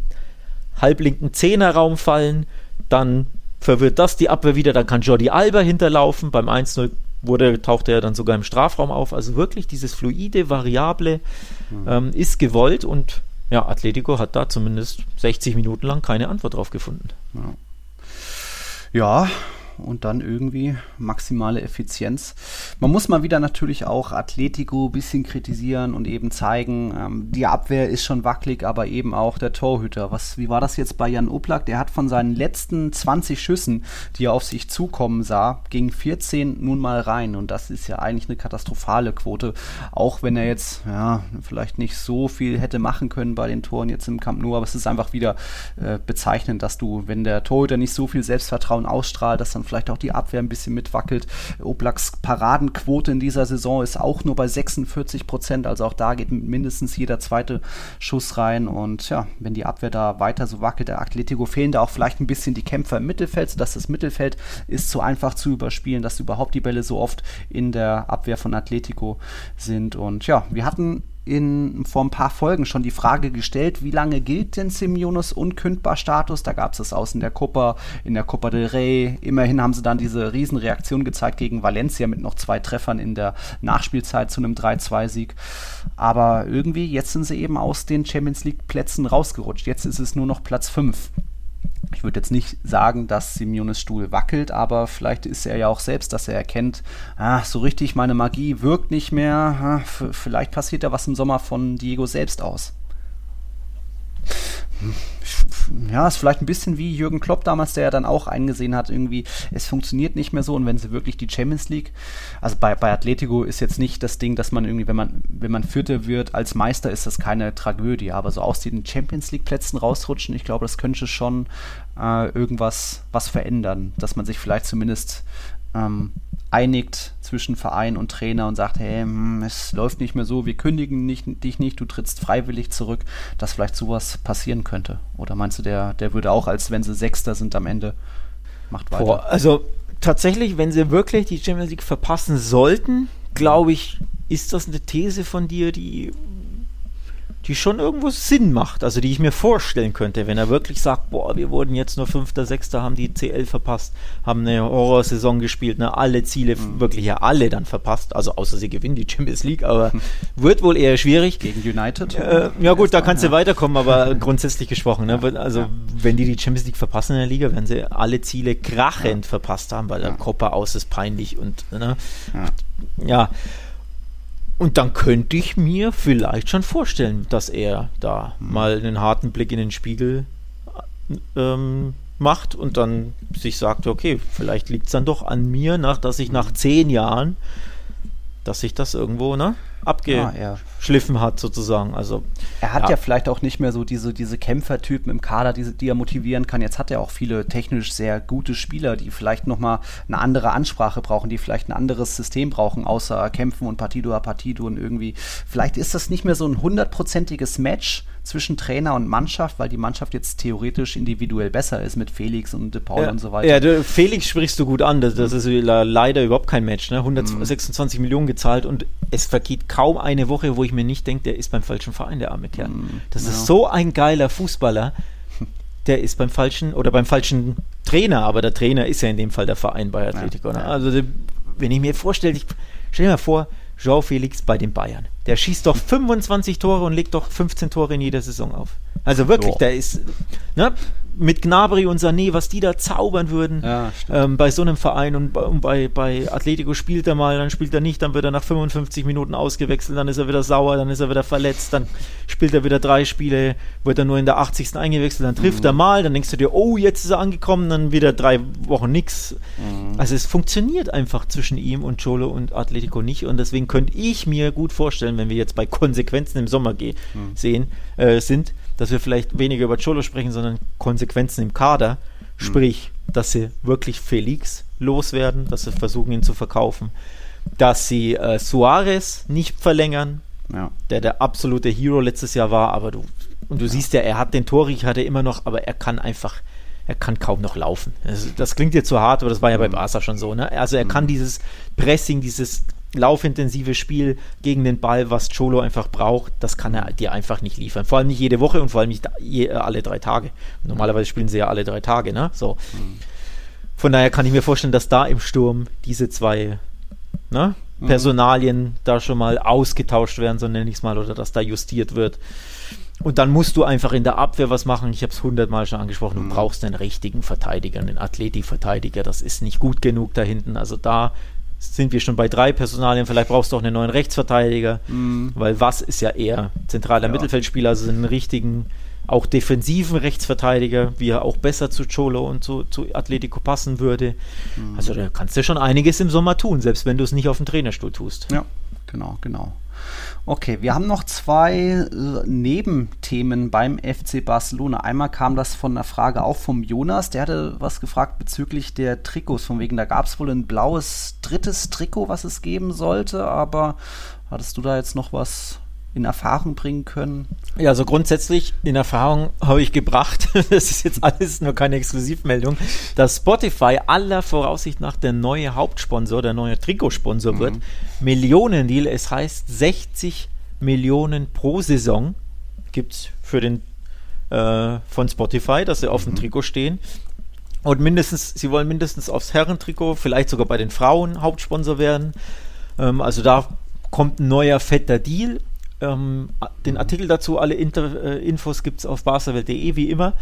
halblinken Zehnerraum fallen. Dann verwirrt das die Abwehr wieder. Dann kann Jordi Alba hinterlaufen. Beim 1-0 wurde, tauchte er dann sogar im Strafraum auf. Also wirklich dieses fluide, variable mhm. ähm, ist gewollt und ja, Atletico hat da zumindest 60 Minuten lang keine Antwort drauf gefunden. Ja. Ja, und dann irgendwie maximale Effizienz. Man muss mal wieder natürlich auch Atletico ein bisschen kritisieren und eben zeigen, ähm, die Abwehr ist schon wackelig, aber eben auch der Torhüter. Was, wie war das jetzt bei Jan Oblak? Der hat von seinen letzten 20 Schüssen, die er auf sich zukommen sah, ging 14 nun mal rein und das ist ja eigentlich eine katastrophale Quote, auch wenn er jetzt ja, vielleicht nicht so viel hätte machen können bei den Toren jetzt im Camp Nou, aber es ist einfach wieder äh, bezeichnend, dass du, wenn der Torhüter nicht so viel Selbstvertrauen ausstrahlt, dass dann vielleicht auch die Abwehr ein bisschen mitwackelt. Oblaks Paradenquote in dieser Saison ist auch nur bei 46 Prozent, also auch da geht mindestens jeder zweite Schuss rein und ja, wenn die Abwehr da weiter so wackelt, der Atletico fehlen da auch vielleicht ein bisschen die Kämpfer im Mittelfeld, sodass das Mittelfeld ist zu einfach zu überspielen, dass überhaupt die Bälle so oft in der Abwehr von Atletico sind und ja, wir hatten in, vor ein paar Folgen schon die Frage gestellt, wie lange gilt denn Simeones Unkündbar-Status? Da gab es es aus in der Copa, in der Copa del Rey. Immerhin haben sie dann diese Riesenreaktion gezeigt gegen Valencia mit noch zwei Treffern in der Nachspielzeit zu einem 3-2-Sieg. Aber irgendwie, jetzt sind sie eben aus den Champions League-Plätzen rausgerutscht. Jetzt ist es nur noch Platz 5. Ich würde jetzt nicht sagen, dass Simeones Stuhl wackelt, aber vielleicht ist er ja auch selbst, dass er erkennt, ah, so richtig meine Magie wirkt nicht mehr. Ah, vielleicht passiert da was im Sommer von Diego selbst aus ja, ist vielleicht ein bisschen wie Jürgen Klopp damals, der ja dann auch eingesehen hat, irgendwie, es funktioniert nicht mehr so. Und wenn sie wirklich die Champions League, also bei, bei Atletico ist jetzt nicht das Ding, dass man irgendwie, wenn man, wenn man Vierter wird als Meister, ist das keine Tragödie, aber so aus den Champions League Plätzen rausrutschen, ich glaube, das könnte schon äh, irgendwas was verändern, dass man sich vielleicht zumindest ähm, einigt zwischen Verein und Trainer und sagt, hey, hm, es läuft nicht mehr so, wir kündigen nicht, dich nicht, du trittst freiwillig zurück, dass vielleicht sowas passieren könnte. Oder meinst du, der, der würde auch, als wenn sie Sechster sind am Ende, macht weiter? Boah, also tatsächlich, wenn sie wirklich die Champions League verpassen sollten, glaube ich, ist das eine These von dir, die die schon irgendwo Sinn macht, also die ich mir vorstellen könnte, wenn er wirklich sagt, boah, wir wurden jetzt nur Fünfter, Sechster, haben die CL verpasst, haben eine Horrorsaison gespielt, ne, alle Ziele, mhm. wirklich ja alle dann verpasst, also außer sie gewinnen die Champions League, aber (laughs) wird wohl eher schwierig. Gegen United? Äh, ja gut, da kannst du ja. weiterkommen, aber (laughs) grundsätzlich gesprochen, ne, also ja. wenn die die Champions League verpassen in der Liga, werden sie alle Ziele krachend ja. verpasst haben, weil der Copa aus ist peinlich und, ne, ja und dann könnte ich mir vielleicht schon vorstellen, dass er da mhm. mal einen harten Blick in den Spiegel ähm, macht und dann sich sagt, okay, vielleicht liegt es dann doch an mir, nach, dass ich nach zehn Jahren, dass ich das irgendwo, ne? abgeschliffen ja, hat, sozusagen. Also, er hat ja. ja. vielleicht auch nicht mehr so diese, diese Kämpfertypen im Kader, die, die er motivieren kann. Jetzt hat er auch viele technisch sehr gute Spieler, die vielleicht nochmal eine andere Ansprache brauchen, die vielleicht ein anderes System brauchen, außer Kämpfen und Partido a Partido und irgendwie. Vielleicht ist das nicht mehr so ein hundertprozentiges Match zwischen Trainer und Mannschaft, weil die Mannschaft jetzt theoretisch individuell besser ist mit Felix und De Paul ja, und so weiter. Ja, du, Felix sprichst du gut an. Das, das ist leider überhaupt kein Match. Ne? 126 mhm. Millionen gezahlt und es vergeht kaum eine Woche, wo ich mir nicht denke, der ist beim falschen Verein, der arme Kerl. Mhm, das ja. ist so ein geiler Fußballer. (laughs) Der ist beim falschen oder beim falschen Trainer, aber der Trainer ist ja in dem Fall der Verein bei Atletico. Ne? Also, wenn ich mir vorstelle, ich stell dir mal vor, Joao Felix bei den Bayern. Der schießt doch (laughs) 25 Tore und legt doch 15 Tore in jeder Saison auf. Also wirklich, Boah. der ist, ne, mit Gnabry und Sané, was die da zaubern würden ja, ähm, bei so einem Verein und, und, bei, bei Atletico spielt er mal, dann spielt er nicht, dann wird er nach 55 Minuten ausgewechselt, dann ist er wieder sauer, dann ist er wieder verletzt, dann spielt er wieder drei Spiele, wird er nur in der 80. eingewechselt, dann trifft mhm. er mal, dann denkst du dir, oh, jetzt ist er angekommen, dann wieder drei Wochen nix. Mhm. Also es funktioniert einfach zwischen ihm und Cholo und Atletico nicht und deswegen könnte ich mir gut vorstellen, wenn wir jetzt bei Konsequenzen im Sommer mhm. sehen, äh, sind, dass wir vielleicht weniger über Cholo sprechen, sondern Konsequenzen im Kader. Mhm. Sprich, dass sie wirklich Felix loswerden, dass sie versuchen, ihn zu verkaufen. Dass sie äh, Suarez nicht verlängern, ja. der der absolute Hero letztes Jahr war, aber du, und du ja. siehst ja, er hat den Torich, hat er immer noch, aber er kann einfach er kann kaum noch laufen. Das, das klingt jetzt zu hart, aber das war ja bei Barca schon so. Ne? Also er kann dieses Pressing, dieses laufintensive Spiel gegen den Ball, was Cholo einfach braucht, das kann er dir einfach nicht liefern. Vor allem nicht jede Woche und vor allem nicht je, alle drei Tage. Normalerweise spielen sie ja alle drei Tage, ne? So. Von daher kann ich mir vorstellen, dass da im Sturm diese zwei ne, Personalien da schon mal ausgetauscht werden, so nenne ich es mal, oder dass da justiert wird. Und dann musst du einfach in der Abwehr was machen. Ich habe es hundertmal schon angesprochen. Du Mhm. brauchst einen richtigen Verteidiger, einen Athletikverteidiger. Das ist nicht gut genug da hinten. Also da sind wir schon bei drei Personalien. Vielleicht brauchst du auch einen neuen Rechtsverteidiger, weil was ist ja eher zentraler Mhm. Ja. Mittelfeldspieler, also einen richtigen, auch defensiven Rechtsverteidiger, wie er auch besser zu Cholo und zu, zu Atletico passen würde. Mhm. Also da kannst du schon einiges im Sommer tun, selbst wenn du es nicht auf dem Trainerstuhl tust. Ja, genau, genau. Okay, wir haben noch zwei äh, Nebenthemen beim FC Barcelona. Einmal kam das von einer Frage auch vom Jonas, der hatte was gefragt bezüglich der Trikots. Von wegen, da gab es wohl ein blaues drittes Trikot, was es geben sollte, aber hattest du da jetzt noch was in Erfahrung bringen können? Ja, also grundsätzlich in Erfahrung habe ich gebracht, (laughs) das ist jetzt alles nur keine Exklusivmeldung, dass Spotify aller Voraussicht nach der neue Hauptsponsor, der neue Trikotsponsor wird. Millionendeal, es heißt 60 Millionen pro Saison gibt es für den äh, von Spotify, dass sie auf dem Trikot stehen. Und mindestens, sie wollen mindestens aufs Herrentrikot, vielleicht sogar bei den Frauen Hauptsponsor werden. Ähm, also da kommt ein neuer fetter Deal. Ähm, den Artikel dazu, alle Inter, äh, Infos gibt es auf barcelwelt.de wie immer.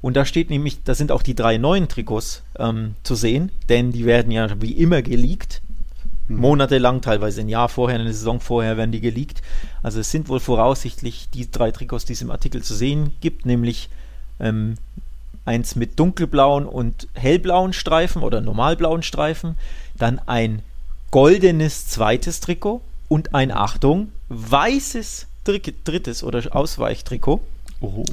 Und da steht nämlich, da sind auch die drei neuen Trikots ähm, zu sehen, denn die werden ja wie immer geleakt. Monatelang, teilweise ein Jahr vorher, eine Saison vorher werden die geleakt. Also es sind wohl voraussichtlich die drei Trikots, die es im Artikel zu sehen gibt, nämlich ähm, eins mit dunkelblauen und hellblauen Streifen oder normalblauen Streifen, dann ein goldenes zweites Trikot und ein, Achtung, weißes drittes oder Ausweichtrikot. Oh.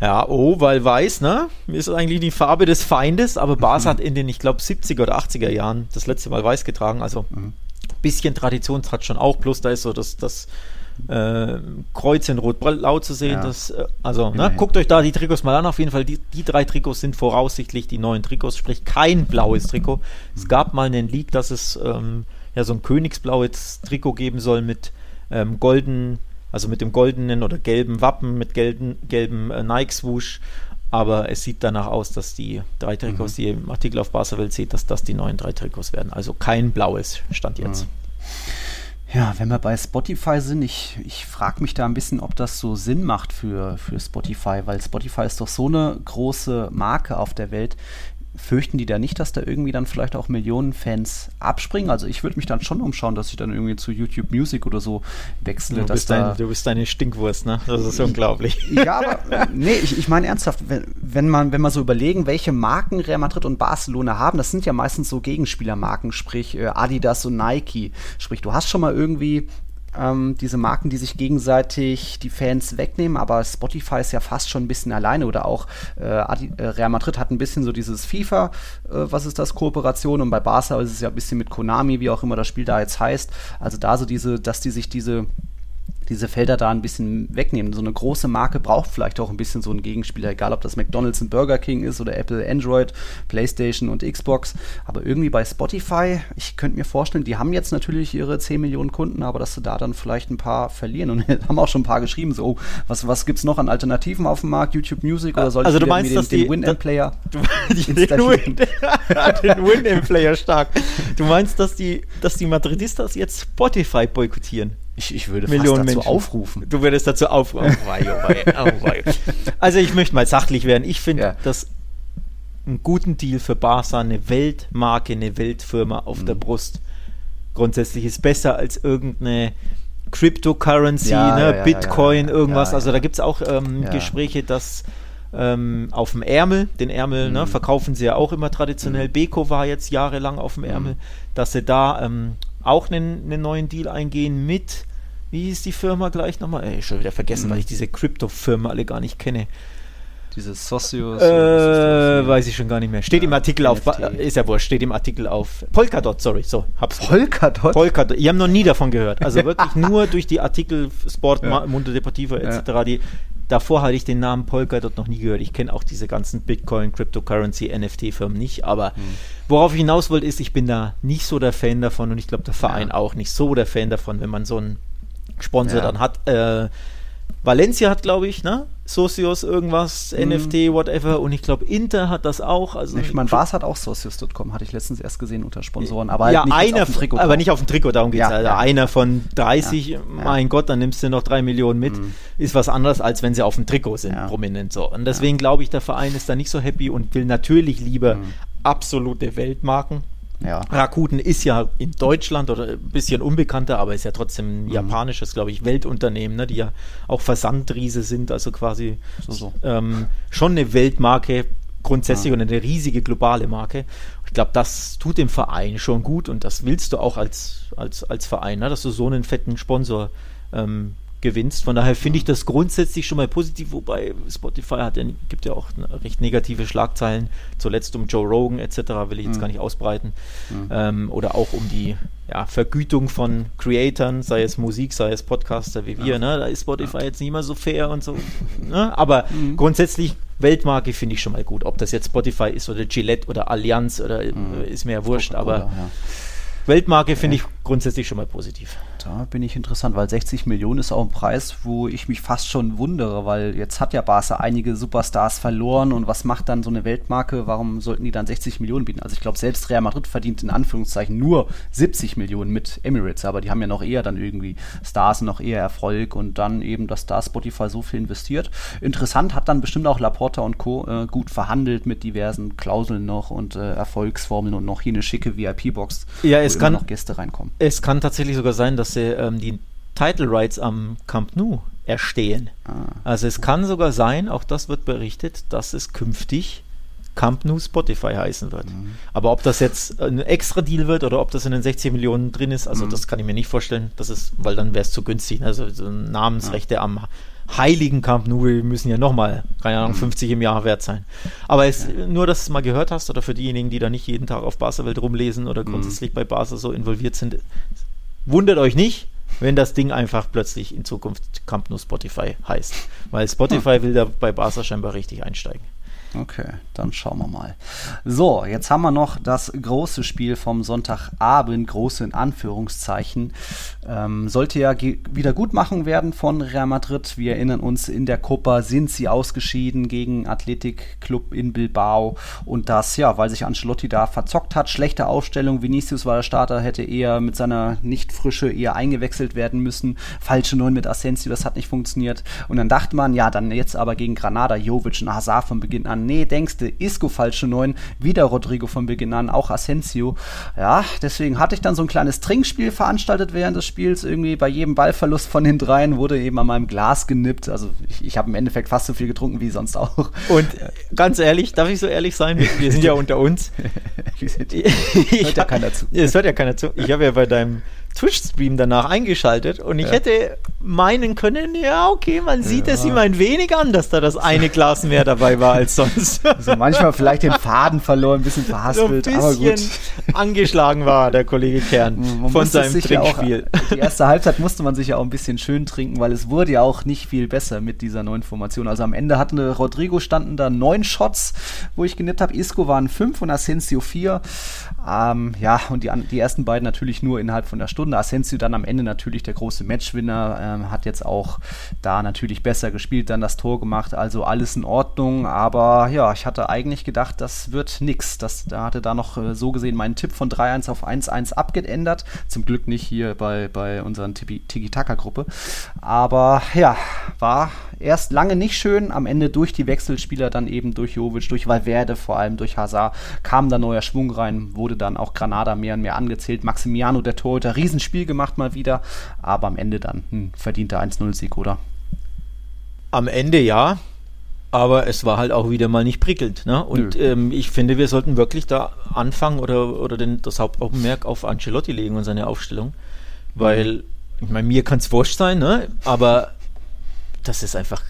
Ja, oh, weil weiß, ne? Ist eigentlich die Farbe des Feindes, aber Bas hat in den, ich glaube, 70er oder 80er Jahren das letzte Mal weiß getragen. Also ein bisschen Tradition hat schon auch, plus da ist so das, das äh, Kreuz in Rot-Blau zu sehen. Ja. Das, äh, also, ne? Immerhin. guckt euch da die Trikots mal an. Auf jeden Fall, die, die drei Trikots sind voraussichtlich die neuen Trikots, sprich kein blaues Trikot. Es gab mal einen Leak, dass es ähm, ja so ein königsblaues Trikot geben soll mit ähm, golden, also mit dem goldenen oder gelben Wappen, mit gelben, gelben äh, Nike-Swoosh. Aber es sieht danach aus, dass die drei Trikots, die ihr im Artikel auf Welt seht, dass das die neuen drei Trikots werden. Also kein blaues Stand jetzt. Ja, wenn wir bei Spotify sind, ich, ich frage mich da ein bisschen, ob das so Sinn macht für, für Spotify, weil Spotify ist doch so eine große Marke auf der Welt. Fürchten die da nicht, dass da irgendwie dann vielleicht auch Millionen Fans abspringen? Also ich würde mich dann schon umschauen, dass ich dann irgendwie zu YouTube Music oder so wechsle. Du bist, da ein, du bist eine Stinkwurst, ne? Das ist unglaublich. ja, aber nee, ich, ich meine ernsthaft, wenn, wenn man wenn man so überlegen, welche Marken Real Madrid und Barcelona haben, das sind ja meistens so Gegenspielermarken, sprich äh, Adidas und Nike. Sprich, du hast schon mal irgendwie ähm, diese Marken, die sich gegenseitig die Fans wegnehmen, aber Spotify ist ja fast schon ein bisschen alleine oder auch äh, äh, Real Madrid hat ein bisschen so dieses FIFA, äh, was ist das, Kooperation und bei Barca ist es ja ein bisschen mit Konami, wie auch immer das Spiel da jetzt heißt. Also da so diese, dass die sich diese diese Felder da ein bisschen wegnehmen. So eine große Marke braucht vielleicht auch ein bisschen so einen Gegenspieler, egal ob das McDonald's und Burger King ist oder Apple, Android, PlayStation und Xbox. Aber irgendwie bei Spotify, ich könnte mir vorstellen, die haben jetzt natürlich ihre 10 Millionen Kunden, aber dass sie da dann vielleicht ein paar verlieren. Und (laughs) haben auch schon ein paar geschrieben, so, oh, was, was gibt es noch an Alternativen auf dem Markt? YouTube Music oder soll Also du meinst, dass den, die- den Winamp-Player (laughs) Du, den installieren? Win, (laughs) den Win-Player stark. Du meinst, dass die, dass die Madridistas jetzt Spotify boykottieren? Ich, ich würde Millionen dazu Menschen. aufrufen. Du würdest dazu aufrufen. Oh, oh, oh. (laughs) Also ich möchte mal sachlich werden. Ich finde, Ja. dass einen guten Deal für Barca, eine Weltmarke, eine Weltfirma auf Mhm. der Brust grundsätzlich ist besser als irgendeine Cryptocurrency, Ja, ne, ja, Bitcoin, irgendwas. Also da gibt es auch ähm. Gespräche, dass ähm, auf dem Ärmel, den Ärmel Mhm. ne, verkaufen sie ja auch immer traditionell. Beko war jetzt jahrelang auf dem Mhm. Ärmel, dass sie da ähm, auch einen, einen neuen Deal eingehen mit, wie hieß die Firma gleich nochmal? Ey, schon wieder vergessen, Mhm. weil ich diese Krypto-Firmen alle gar nicht kenne. Dieses Socios. Äh, weiß ich schon gar nicht mehr. Steht Ja, im Artikel auf, NFT. ist ja wurscht, steht im Artikel auf Polkadot, sorry, so, hab's. Polkadot? Polkadot, ich habe noch nie davon gehört. Also (laughs) wirklich nur durch die Artikel Sport, Ja. Mundo Deportivo etc., die Davor hatte ich den Namen Polkadot noch nie gehört. Ich kenne auch diese ganzen Bitcoin, Cryptocurrency, NFT-Firmen nicht. Aber mhm. worauf ich hinaus wollte, ist, ich bin da nicht so der Fan davon und ich glaube, der Verein ja. auch nicht so der Fan davon, wenn man so einen Sponsor ja. dann hat. Äh, Valencia hat, glaube ich, ne? Socios irgendwas, mhm. NFT, whatever. Und ich glaube, Inter hat das auch. Also ich meine, Bas hat auch Socios.com, hatte ich letztens erst gesehen unter Sponsoren. Aber ja, halt nicht einer, Trikot aber nicht auf dem Trikot, darum geht es. Ja, also ja. Einer von 30, ja, mein Gott, dann nimmst du noch drei Millionen mit. Mhm. Ist was anderes, als wenn sie auf dem Trikot sind, prominent so. Und deswegen glaube ich, der Verein ist da nicht so happy und will natürlich lieber mhm. absolute Weltmarken ja. Rakuten ist ja in Deutschland oder ein bisschen unbekannter, aber ist ja trotzdem ein mhm. japanisches, glaube ich, Weltunternehmen, ne, die ja auch Versandriese sind, also quasi so, so. Ähm, schon eine Weltmarke grundsätzlich ja. und eine riesige globale Marke. Ich glaube, das tut dem Verein schon gut und das willst du auch als, als, als Verein, ne, dass du so einen fetten Sponsor ähm, gewinnst. Von daher finde ich das grundsätzlich schon mal positiv, wobei Spotify hat gibt ja auch recht negative Schlagzeilen, zuletzt um Joe Rogan etc., will ich jetzt mhm. gar nicht ausbreiten. Mhm. Ähm, oder auch um die ja, Vergütung von Creatern, sei es Musik, sei es Podcaster wie wir, ja. ne? Da ist Spotify ja. jetzt nicht mehr so fair und so. Ne? Aber mhm. grundsätzlich Weltmarke finde ich schon mal gut. Ob das jetzt Spotify ist oder Gillette oder Allianz oder mhm. ist mir ja wurscht, aber ja. Weltmarke finde ich grundsätzlich schon mal positiv. Da bin ich interessant, weil 60 Millionen ist auch ein Preis, wo ich mich fast schon wundere, weil jetzt hat ja Barca einige Superstars verloren und was macht dann so eine Weltmarke? Warum sollten die dann 60 Millionen bieten? Also ich glaube, selbst Real Madrid verdient in Anführungszeichen nur 70 Millionen mit Emirates, aber die haben ja noch eher dann irgendwie Stars und noch eher Erfolg und dann eben, dass da Spotify so viel investiert. Interessant hat dann bestimmt auch Laporta und Co. Äh, gut verhandelt mit diversen Klauseln noch und äh, Erfolgsformeln und noch hier eine schicke VIP-Box, ja, es kann, noch Gäste reinkommen. Es kann tatsächlich sogar sein, dass sie ähm, die Title Rights am Camp Nou erstehen. Ah. Also es kann sogar sein, auch das wird berichtet, dass es künftig Camp Nou Spotify heißen wird. Mhm. Aber ob das jetzt ein extra Deal wird oder ob das in den 60 Millionen drin ist, also mhm. das kann ich mir nicht vorstellen. Das ist, weil dann wäre es zu günstig. Also so Namensrechte ja. am heiligen Camp Nou müssen ja nochmal, keine Ahnung, 50 mhm. im Jahr wert sein. Aber es, ja. nur, dass du es mal gehört hast oder für diejenigen, die da nicht jeden Tag auf Barca-Welt rumlesen oder mhm. grundsätzlich bei Barca so involviert sind, wundert euch nicht, wenn das Ding einfach plötzlich in Zukunft Camp Nou Spotify heißt. Weil Spotify hm. will da bei Barca scheinbar richtig einsteigen. Okay, dann schauen wir mal. So, jetzt haben wir noch das große Spiel vom Sonntagabend, große in Anführungszeichen. Ähm, sollte ja Wiedergutmachung werden von Real Madrid. Wir erinnern uns, in der Copa sind sie ausgeschieden gegen Athletic Club in Bilbao. Und das, ja, weil sich Ancelotti da verzockt hat. Schlechte Aufstellung. Vinicius war der Starter, hätte eher mit seiner Nicht-Frische eher eingewechselt werden müssen. Falsche Neun mit Asensio, das hat nicht funktioniert. Und dann dachte man, ja, dann jetzt aber gegen Granada, Jovic und Hazard von Beginn an Nee, denkst du, Isco falsche 9, wieder Rodrigo von Beginn an, auch Asensio. Ja, deswegen hatte ich dann so ein kleines Trinkspiel veranstaltet während des Spiels. Irgendwie bei jedem Ballverlust von den dreien wurde eben an meinem Glas genippt. Also ich, ich habe im Endeffekt fast so viel getrunken wie sonst auch. Und ganz ehrlich, darf ich so ehrlich sein? Wir sind ja unter uns. (laughs) hört ja keiner zu. Es hört ja keiner zu. Ich habe ja bei deinem Twitch-Stream danach eingeschaltet und ich ja. hätte meinen können, ja, okay, man sieht ja. es ihm ein wenig an, dass da das eine Glas mehr dabei war als sonst. (laughs) Also manchmal vielleicht den Faden verloren, ein bisschen verhaspelt, so ein bisschen aber gut. angeschlagen war der Kollege Kern man von seinem Trinkspiel. Ja auch, die erste (laughs) Halbzeit musste man sich ja auch ein bisschen schön trinken, weil es wurde ja auch nicht viel besser mit dieser neuen Formation. Also am Ende hatten Rodrigo standen da neun Shots, wo ich genippt habe. Isco waren fünf und Asensio vier. Ähm, ja, und die, die ersten beiden natürlich nur innerhalb von der Stunde. Asensio dann am Ende natürlich der große Matchwinner, ähm, hat jetzt auch da natürlich besser gespielt, dann das Tor gemacht, also alles in Ordnung. Aber ja, ich hatte eigentlich gedacht, das wird nix. Das, da hatte da noch äh, so gesehen meinen Tipp von 3-1 auf 1-1 abgeändert. Zum Glück nicht hier bei, bei unseren Tiki-Taka-Gruppe. Aber ja, war erst lange nicht schön. Am Ende durch die Wechselspieler, dann eben durch Jovic, durch Valverde, vor allem durch Hazard, kam da neuer Schwung rein, wurde dann auch Granada mehr und mehr angezählt. Maximiano, der Torhüter, Riesenspiel gemacht mal wieder, aber am Ende dann ein verdienter 1-0-Sieg, oder? Am Ende ja, aber es war halt auch wieder mal nicht prickelnd. Ne? Und ähm, ich finde, wir sollten wirklich da anfangen oder, oder den, das Hauptaugenmerk auf Ancelotti legen und seine Aufstellung. Weil, ich meine, mir kann es wurscht sein, ne? aber das ist einfach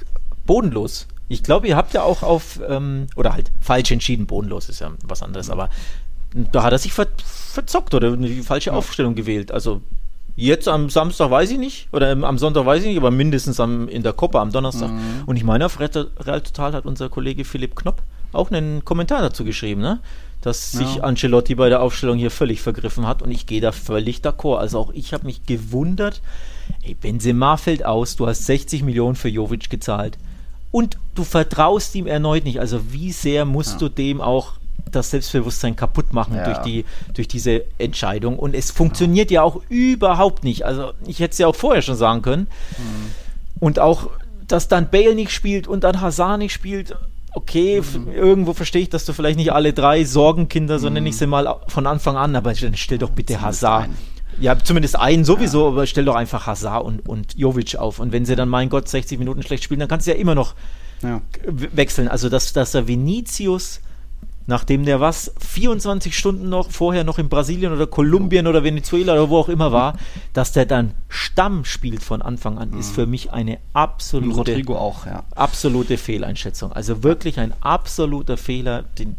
bodenlos. Ich glaube, ihr habt ja auch auf, ähm, oder halt falsch entschieden, bodenlos ist ja was anderes, aber da hat er sich ver verzockt oder die falsche ja. Aufstellung gewählt. Also Jetzt am Samstag weiß ich nicht, oder am Sonntag weiß ich nicht, aber mindestens am, in der Copa am Donnerstag. Mhm. Und ich meine, auf Real Total hat unser Kollege Philipp Knopp auch einen Kommentar dazu geschrieben, ne? dass sich Ja. Ancelotti bei der Aufstellung hier völlig vergriffen hat und ich gehe da völlig d'accord. Also auch ich habe mich gewundert, ey, Benzema fällt aus, du hast 60 Millionen für Jovic gezahlt und du vertraust ihm erneut nicht. Also wie sehr musst du dem auch das Selbstbewusstsein kaputt machen Ja. durch, die, durch diese Entscheidung. Und es funktioniert ja auch überhaupt nicht. Also ich hätte es ja auch vorher schon sagen können. Und auch, dass dann Bale nicht spielt und dann Hazard nicht spielt. Okay, f- irgendwo verstehe ich, dass du vielleicht nicht alle drei Sorgenkinder, so nenne ich sie mal, von Anfang an, aber dann stell doch bitte Hazard. Ja, zumindest einen sowieso, aber stell doch einfach Hazard und, und Jovic auf. Und wenn sie dann, mein Gott, 60 Minuten schlecht spielen, dann kannst du ja immer noch Ja. wechseln. Also, dass, dass der Vinicius, nachdem der was, 24 Stunden noch vorher noch in Brasilien oder Kolumbien oder Venezuela oder wo auch immer war, dass der dann Stamm spielt von Anfang an, ist für mich eine absolute, auch, ja. absolute Fehleinschätzung. Also wirklich ein absoluter Fehler, den,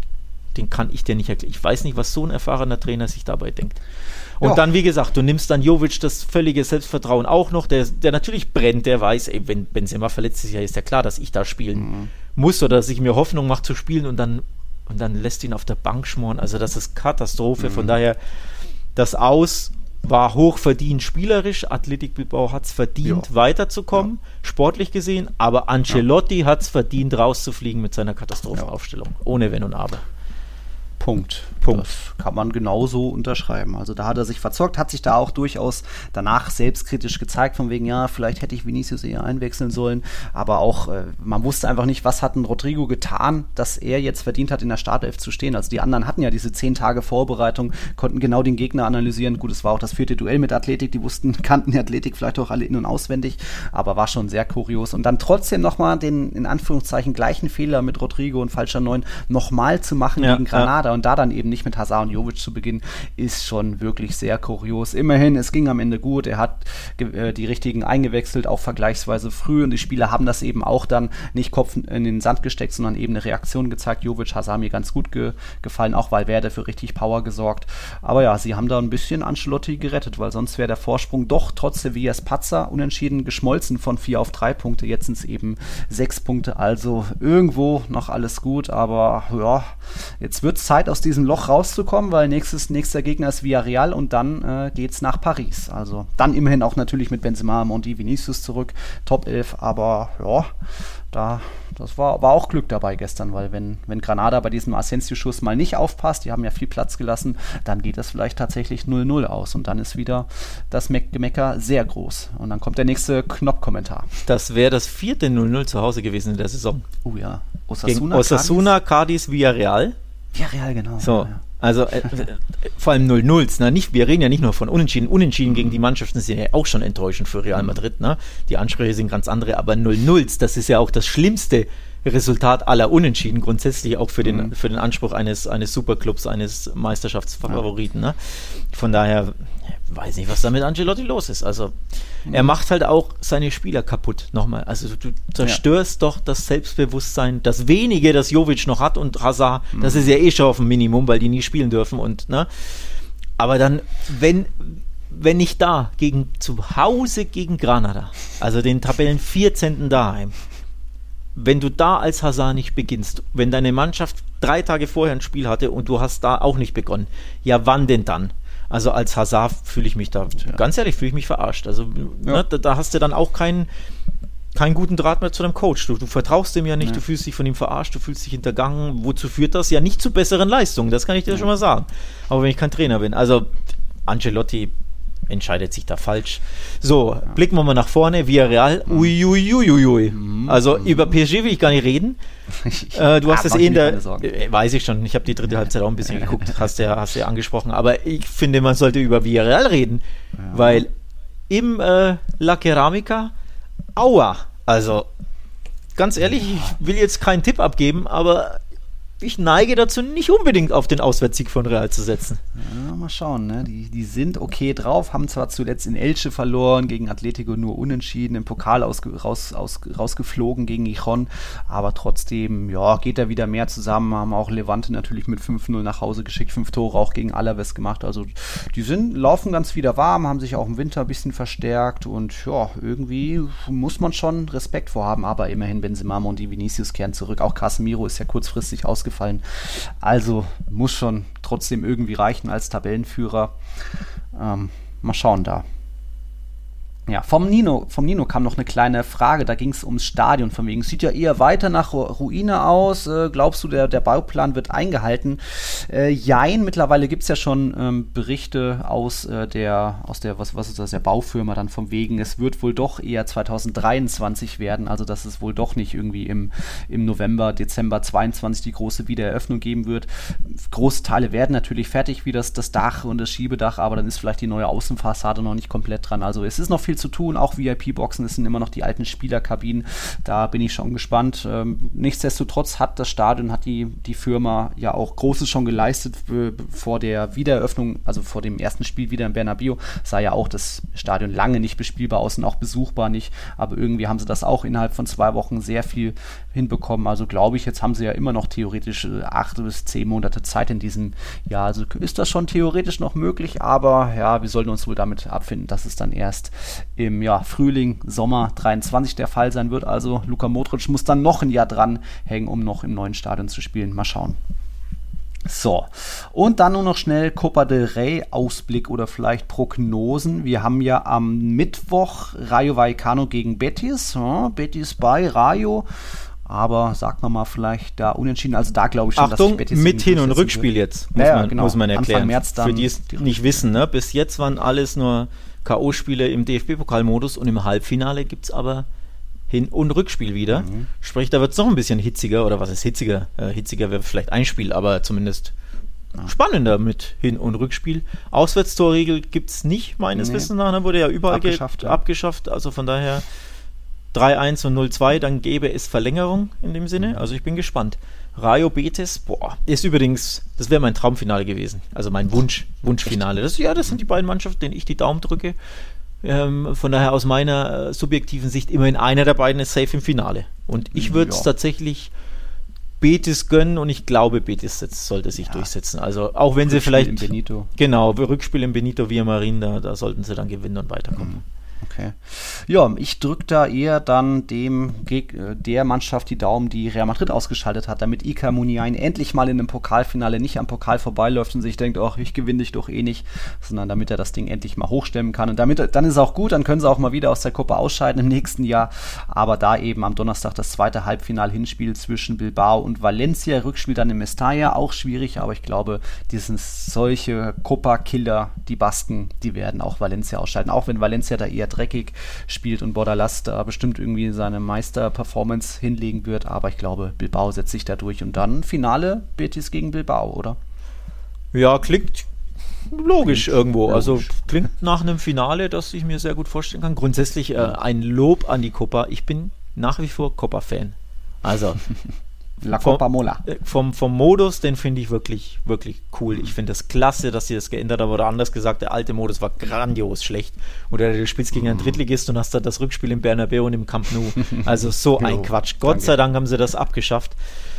den kann ich dir nicht erklären. Ich weiß nicht, was so ein erfahrener Trainer sich dabei denkt. Und Ja. dann, wie gesagt, du nimmst dann Jovic das völlige Selbstvertrauen auch noch, der, der natürlich brennt, der weiß, ey, wenn Benzema verletzt ist, ja, ist ja klar, dass ich da spielen Mhm. muss oder dass ich mir Hoffnung mache zu spielen und dann, und dann lässt ihn auf der Bank schmoren. Also das ist Katastrophe. Mhm. Von daher, das Aus war hochverdient spielerisch. Athletic Bilbao hat es verdient, Ja. weiterzukommen, sportlich gesehen. Aber Ancelotti hat es verdient, rauszufliegen mit seiner Katastrophenaufstellung. Ohne Wenn und Aber. Punkt. Punkt. Das kann man genauso unterschreiben. Also da hat er sich verzockt, hat sich da auch durchaus danach selbstkritisch gezeigt, von wegen, ja, vielleicht hätte ich Vinicius eher einwechseln sollen. Aber auch, äh, man wusste einfach nicht, was hat ein Rodrigo getan, dass er jetzt verdient hat, in der Startelf zu stehen. Also die anderen hatten ja diese zehn Tage Vorbereitung, konnten genau den Gegner analysieren. Gut, es war auch das vierte Duell mit Athletik, die wussten, (laughs) kannten die Athletik vielleicht auch alle in- und auswendig, aber war schon sehr kurios. Und dann trotzdem nochmal den, in Anführungszeichen, gleichen Fehler mit Rodrigo und falscher Neun nochmal zu machen Ja, gegen ja. Und da dann eben nicht mit Hazard und Jovic zu beginnen, ist schon wirklich sehr kurios. Immerhin, es ging am Ende gut. Er hat äh, die richtigen eingewechselt, auch vergleichsweise früh. Und die Spieler haben das eben auch dann nicht Kopf in den Sand gesteckt, sondern eben eine Reaktion gezeigt. Jovic, Hazard mir ganz gut ge gefallen, auch Valverde für richtig Power gesorgt. Aber ja, sie haben da ein bisschen Ancelotti gerettet, weil sonst wäre der Vorsprung doch trotz Sevillas Patzer unentschieden geschmolzen von vier auf drei Punkte. Jetzt sind es eben sechs Punkte. Also irgendwo noch alles gut, aber ja, jetzt wird es Zeit, aus diesem Loch rauszukommen, weil nächstes, nächster Gegner ist Villarreal und dann äh, geht es nach Paris. Also dann immerhin auch natürlich mit Benzema, Monti, Vinicius zurück, Top 11, aber ja, da, das war, war auch Glück dabei gestern, weil wenn, wenn Granada bei diesem Asensio-Schuss mal nicht aufpasst, die haben ja viel Platz gelassen, dann geht das vielleicht tatsächlich 0-0 aus und dann ist wieder das Meck Gemecker sehr groß. Und dann kommt der nächste Knopp-Kommentar. Das wäre das vierte 0-0 zu Hause gewesen in der Saison. Oh ja, Gegen Osasuna, Cadiz, Villarreal. Ja, real, genau. So, Ja, also äh, äh, vor allem 0-0s. Ne? Nicht, wir reden ja nicht nur von Unentschieden. Unentschieden gegen die Mannschaften sind ja auch schon enttäuschend für Real Madrid. Ne? Die Ansprüche sind ganz andere, aber 0-0s, das ist ja auch das schlimmste Resultat aller Unentschieden, grundsätzlich auch für den, für den Anspruch eines, eines Superclubs, eines Meisterschaftsfavoriten. Ne? Von daher weiß nicht, was da mit Angelotti los ist. Also er macht halt auch seine Spieler kaputt nochmal. Also du zerstörst doch das Selbstbewusstsein, das wenige, das Jovic noch hat und Hazard, das ist ja eh schon auf dem Minimum, weil die nie spielen dürfen und ne. Aber dann, wenn wenn nicht da, gegen zu Hause gegen Granada, also den Tabellen 14. daheim, wenn du da als Hazard nicht beginnst, wenn deine Mannschaft drei Tage vorher ein Spiel hatte und du hast da auch nicht begonnen, ja wann denn dann? Also als Hazard fühle ich mich da, ganz ehrlich, fühle ich mich verarscht. Also ne, da, da hast du dann auch keinen keinen guten Draht mehr zu deinem Coach. Du, du vertraust dem ja nicht, du fühlst dich von ihm verarscht, du fühlst dich hintergangen. Wozu führt das? Ja, nicht zu besseren Leistungen, das kann ich dir schon mal sagen. Aber wenn ich kein Trainer bin, also Ancelotti entscheidet sich da falsch. So, blicken wir mal nach vorne. Villarreal, uiuiuiui. Also über PSG will ich gar nicht reden. (laughs) Äh, du hast Ah, es mach eh in der, äh, weiß ich schon, ich habe die dritte Halbzeit auch ein bisschen (laughs) geguckt, hast du ja, hast ja angesprochen, aber ich finde, man sollte über Villarreal reden, weil im äh, La Ceramica, aua, also ganz ehrlich, ich will jetzt keinen Tipp abgeben, aber ich neige dazu, nicht unbedingt auf den Auswärtssieg von Real zu setzen. Ja, mal schauen, ne? die, die sind okay drauf, haben zwar zuletzt in Elche verloren, gegen Atletico nur unentschieden, im Pokal raus, aus, rausgeflogen gegen Gijon, aber trotzdem, ja, geht da wieder mehr zusammen, haben auch Levante natürlich mit 5-0 nach Hause geschickt, fünf Tore auch gegen Alaves gemacht, also die sind, laufen ganz wieder warm, haben sich auch im Winter ein bisschen verstärkt und ja, irgendwie muss man schon Respekt vorhaben, aber immerhin Benzema und die Vinicius kehren zurück, auch Casemiro ist ja kurzfristig ausgefallen ausgefallen. Also muss schon trotzdem irgendwie reichen als Tabellenführer. Ähm, mal schauen da. Ja, vom Nino, vom Nino kam noch eine kleine Frage, da ging es ums Stadion von wegen. Sieht ja eher weiter nach Ruine aus. Äh, glaubst du, der, der Bauplan wird eingehalten? Äh, jein, mittlerweile gibt es ja schon ähm, Berichte aus äh, der, aus der, was, was ist das, der Baufirma dann vom wegen, es wird wohl doch eher 2023 werden, also dass es wohl doch nicht irgendwie im, im November, Dezember 22 die große Wiedereröffnung geben wird. Große Teile werden natürlich fertig, wie das, das Dach und das Schiebedach, aber dann ist vielleicht die neue Außenfassade noch nicht komplett dran. Also es ist noch viel viel zu tun. Auch VIP-Boxen, das sind immer noch die alten Spielerkabinen. Da bin ich schon gespannt. Ähm, nichtsdestotrotz hat das Stadion, hat die, die Firma ja auch Großes schon geleistet vor der Wiedereröffnung, also vor dem ersten Spiel wieder in Bernabeu. Sah ja auch das Stadion lange nicht bespielbar aus und auch besuchbar nicht. Aber irgendwie haben sie das auch innerhalb von zwei Wochen sehr viel hinbekommen. Also glaube ich, jetzt haben sie ja immer noch theoretisch äh, acht bis zehn Monate Zeit in diesem Jahr. Also ist das schon theoretisch noch möglich, aber ja, wir sollten uns wohl damit abfinden, dass es dann erst im ja, Frühling, Sommer 23 der Fall sein wird. Also Luka Modric muss dann noch ein Jahr dran hängen, um noch im neuen Stadion zu spielen. Mal schauen. So, und dann nur noch schnell Copa del Rey Ausblick oder vielleicht Prognosen. Wir haben ja am Mittwoch Rayo Vallecano gegen Betis. Ja, Betis bei Rayo. Aber sagt man mal vielleicht da unentschieden. Also da glaube ich schon, Achtung, dass Betis mit Hin- und Rückspiel wird. jetzt. Muss, ja, man, genau. muss man erklären. Anfang März dann Für die es nicht wissen, ne? bis jetzt waren alles nur K.O.-Spiele im DFB-Pokalmodus und im Halbfinale gibt es aber Hin- und Rückspiel wieder. Mhm. Sprich, da wird es noch ein bisschen hitziger, oder was ist hitziger? Äh, hitziger wäre vielleicht ein Spiel, aber zumindest ja. spannender mit Hin- und Rückspiel. Auswärtstorregel gibt es nicht, meines nee. Wissens nach. Da wurde ja überall abgeschafft, ja. abgeschafft. Also von daher 3-1 und 0-2, dann gäbe es Verlängerung in dem Sinne. Mhm. Also ich bin gespannt. Rayo Betis, boah, ist übrigens, das wäre mein Traumfinale gewesen. Also mein Wunsch, Wunschfinale. Das, ja, das sind die beiden Mannschaften, denen ich die Daumen drücke. Ähm, von daher aus meiner äh, subjektiven Sicht immerhin einer der beiden ist safe im Finale. Und ich würde es ja. tatsächlich Betis gönnen und ich glaube, Betis sollte sich ja. durchsetzen. Also auch wenn Rückspiel sie vielleicht. Genau, Rückspiel im Benito Via Marin, da, da sollten sie dann gewinnen und weiterkommen. Mhm. Okay. Ja, ich drücke da eher dann dem Geg äh, der Mannschaft die Daumen, die Real Madrid ausgeschaltet hat, damit Ika Muniain endlich mal in einem Pokalfinale nicht am Pokal vorbeiläuft und sich denkt, ach, ich gewinne dich doch eh nicht, sondern damit er das Ding endlich mal hochstemmen kann. Und damit, dann ist auch gut, dann können sie auch mal wieder aus der Gruppe ausscheiden im nächsten Jahr. Aber da eben am Donnerstag das zweite Halbfinal-Hinspiel zwischen Bilbao und Valencia, Rückspiel dann in Mestalla, auch schwierig, aber ich glaube, die sind solche Copa-Killer, die Basken, die werden auch Valencia ausscheiden, auch wenn Valencia da eher dreckig spielt und Bordalas da bestimmt irgendwie seine Meister-Performance hinlegen wird. Aber ich glaube, Bilbao setzt sich da durch und dann Finale Betis gegen Bilbao, oder? Ja, klingt logisch klingt irgendwo. Also logisch. Also klingt nach einem Finale, das ich mir sehr gut vorstellen kann. Grundsätzlich äh, ein Lob an die Copa. Ich bin nach wie vor Copa-Fan. Also (laughs) La Copa Mola. Äh, vom, vom Modus, den finde ich wirklich, wirklich cool. Ich finde das klasse, dass sie das geändert haben. Oder anders gesagt, der alte Modus war grandios schlecht. Oder du spielst gegen einen Drittligist und hast da das Rückspiel im Bernabeu und im Camp Nou. (laughs) Also so ein Quatsch. Gott sei Dank haben sie das abgeschafft.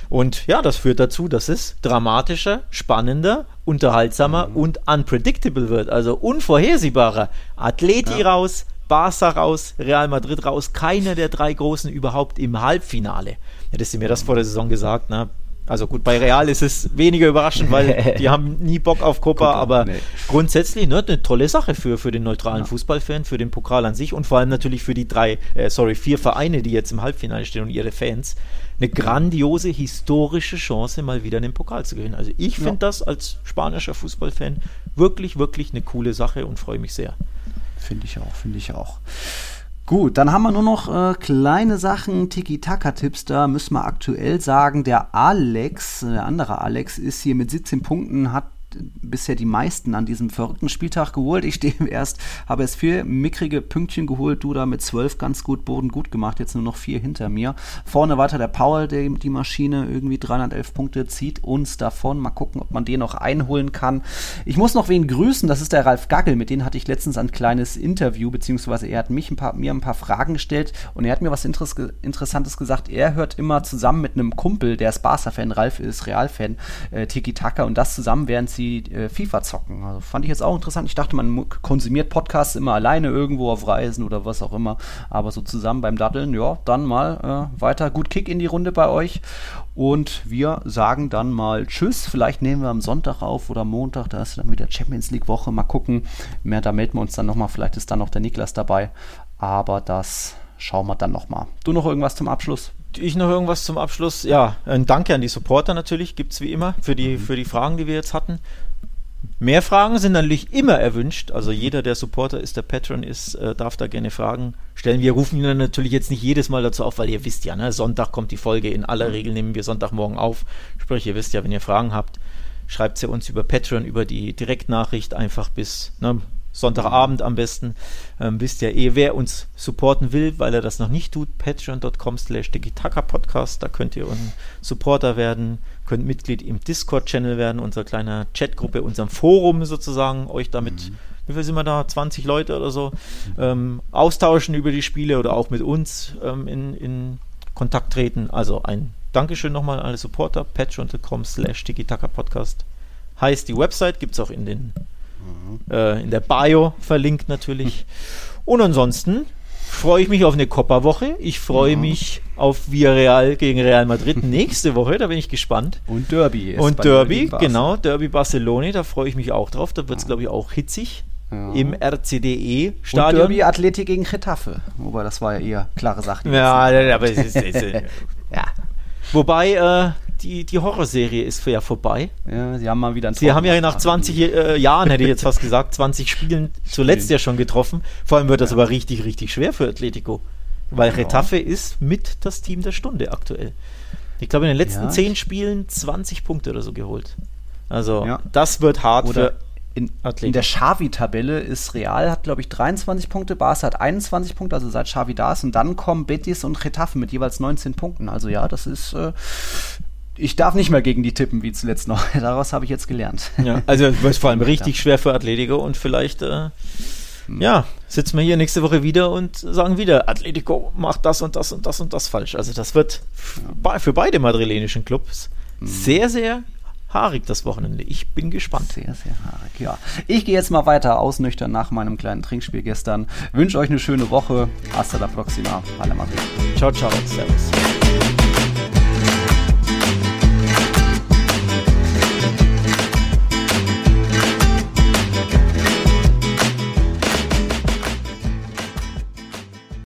Und ja, das führt dazu, dass es dramatischer, spannender, unterhaltsamer mhm. und unpredictable wird. Also unvorhersehbarer. Atleti ja. raus, Barca raus, Real Madrid raus, keiner der drei Großen überhaupt im Halbfinale. Hättest du mir das vor der Saison gesagt, ne? Also gut, bei Real ist es weniger überraschend, weil (laughs) die haben nie Bock auf Copa, aber nee. grundsätzlich ne, eine tolle Sache für, für den neutralen ja. Fußballfan, für den Pokal an sich und vor allem natürlich für die drei, äh, sorry, vier Vereine, die jetzt im Halbfinale stehen und ihre Fans. Eine grandiose historische Chance, mal wieder in den Pokal zu gewinnen. Also ich finde ja. das als spanischer Fußballfan wirklich, wirklich eine coole Sache und freue mich sehr. Finde ich auch, finde ich auch. Gut, dann haben wir nur noch äh, kleine Sachen, Tiki-Taka-Tipps. Da müssen wir aktuell sagen, der Alex, der andere Alex, ist hier mit 17 Punkten, hat bisher die meisten an diesem verrückten Spieltag geholt. Ich stehe erst, habe erst vier mickrige Pünktchen geholt, du da mit zwölf ganz gut Boden gut gemacht, jetzt nur noch vier hinter mir. Vorne weiter der Paul, der, die Maschine, irgendwie 311 Punkte, zieht uns davon. Mal gucken, ob man den noch einholen kann. Ich muss noch wen grüßen, das ist der Ralf Gaggel, mit dem hatte ich letztens ein kleines Interview, beziehungsweise er hat mich ein paar, mir ein paar Fragen gestellt und er hat mir was Interessantes gesagt. Er hört immer zusammen mit einem Kumpel, der ist Barca-Fan, Ralf ist Real-Fan, äh, Tiki Taka und das zusammen, während sie äh, FIFA zocken. Also fand ich jetzt auch interessant. Ich dachte, man konsumiert Podcasts immer alleine irgendwo auf Reisen oder was auch immer, aber so zusammen beim Daddeln, ja, dann mal äh, weiter gut Kick in die Runde bei euch und wir sagen dann mal Tschüss. Vielleicht nehmen wir am Sonntag auf oder Montag. Da ist dann wieder Champions League Woche. Mal gucken. Mehr, da melden wir uns dann nochmal. Vielleicht ist dann noch der Niklas dabei. Aber das schauen wir dann nochmal. Du noch irgendwas zum Abschluss? Ich noch irgendwas zum Abschluss. Ja, ein Danke an die Supporter natürlich. Gibt es wie immer für die, mhm. für die Fragen, die wir jetzt hatten. Mehr Fragen sind natürlich immer erwünscht. Also jeder, der Supporter ist, der Patron ist, äh, darf da gerne Fragen stellen. Wir rufen ihn natürlich jetzt nicht jedes Mal dazu auf, weil ihr wisst ja, ne, Sonntag kommt die Folge. In aller Regel nehmen wir Sonntagmorgen auf. Sprich, ihr wisst ja, wenn ihr Fragen habt, schreibt sie uns über Patreon, über die Direktnachricht einfach bis ne, Sonntagabend am besten. Ähm, wisst ja eh, wer uns supporten will, weil er das noch nicht tut, patreon.com slash Podcast. Da könnt ihr ein Supporter werden, könnt Mitglied im Discord-Channel werden, unserer kleiner Chatgruppe, unserem Forum sozusagen, euch damit, mhm. wie viel sind wir da, 20 Leute oder so, ähm, austauschen über die Spiele oder auch mit uns ähm, in, in Kontakt treten. Also ein Dankeschön nochmal an alle Supporter, patreon.com slash Podcast. Heißt die Website, gibt es auch in den äh, in der Bio verlinkt natürlich. Und ansonsten freue ich mich auf eine Copa-Woche. Ich freue ja. mich auf Villarreal gegen Real Madrid (laughs) nächste Woche. Da bin ich gespannt. Und Derby. Und Derby, genau. Derby Barcelona. Da freue ich mich auch drauf. Da wird es, glaube ich, auch hitzig. Ja. Im RCDE-Stadion. Derby Athletik gegen Getafe. Wobei, das war ja eher klare Sache. Ja, aber es ist, es ist (laughs) ja. Wobei, äh, die, die Horrorserie ist ja vorbei. Ja, sie haben mal wieder ein Sie haben ja nach 20 äh, Jahren, hätte ich jetzt fast gesagt, 20 (laughs) Spielen zuletzt ja schon getroffen. Vor allem wird das ja. aber richtig, richtig schwer für Atletico. Weil ja. Retafe ist mit das Team der Stunde aktuell. Ich glaube, in den letzten ja, 10 Spielen 20 Punkte oder so geholt. Also, ja. das wird hart oder für in, in, der Xavi-Tabelle ist Real, hat glaube ich 23 Punkte, Barca hat 21 Punkte, also seit Xavi da ist. Und dann kommen Betis und Retafe mit jeweils 19 Punkten. Also ja, das ist äh, ich darf nicht mehr gegen die tippen wie zuletzt noch. (laughs) Daraus habe ich jetzt gelernt. Ja, also (laughs) es wird vor allem richtig schwer für Atletico und vielleicht äh, hm. ja, sitzen wir hier nächste Woche wieder und sagen wieder, Atletico macht das und das und das und das falsch. Also das wird ja. für beide madrilenischen Clubs mhm. sehr, sehr haarig das Wochenende. Ich bin gespannt. Sehr, sehr haarig, ja. Ich gehe jetzt mal weiter ausnüchtern nach meinem kleinen Trinkspiel gestern. Wünsche euch eine schöne Woche. Hasta la próxima. Alle Madrid. Ciao, ciao. Servus.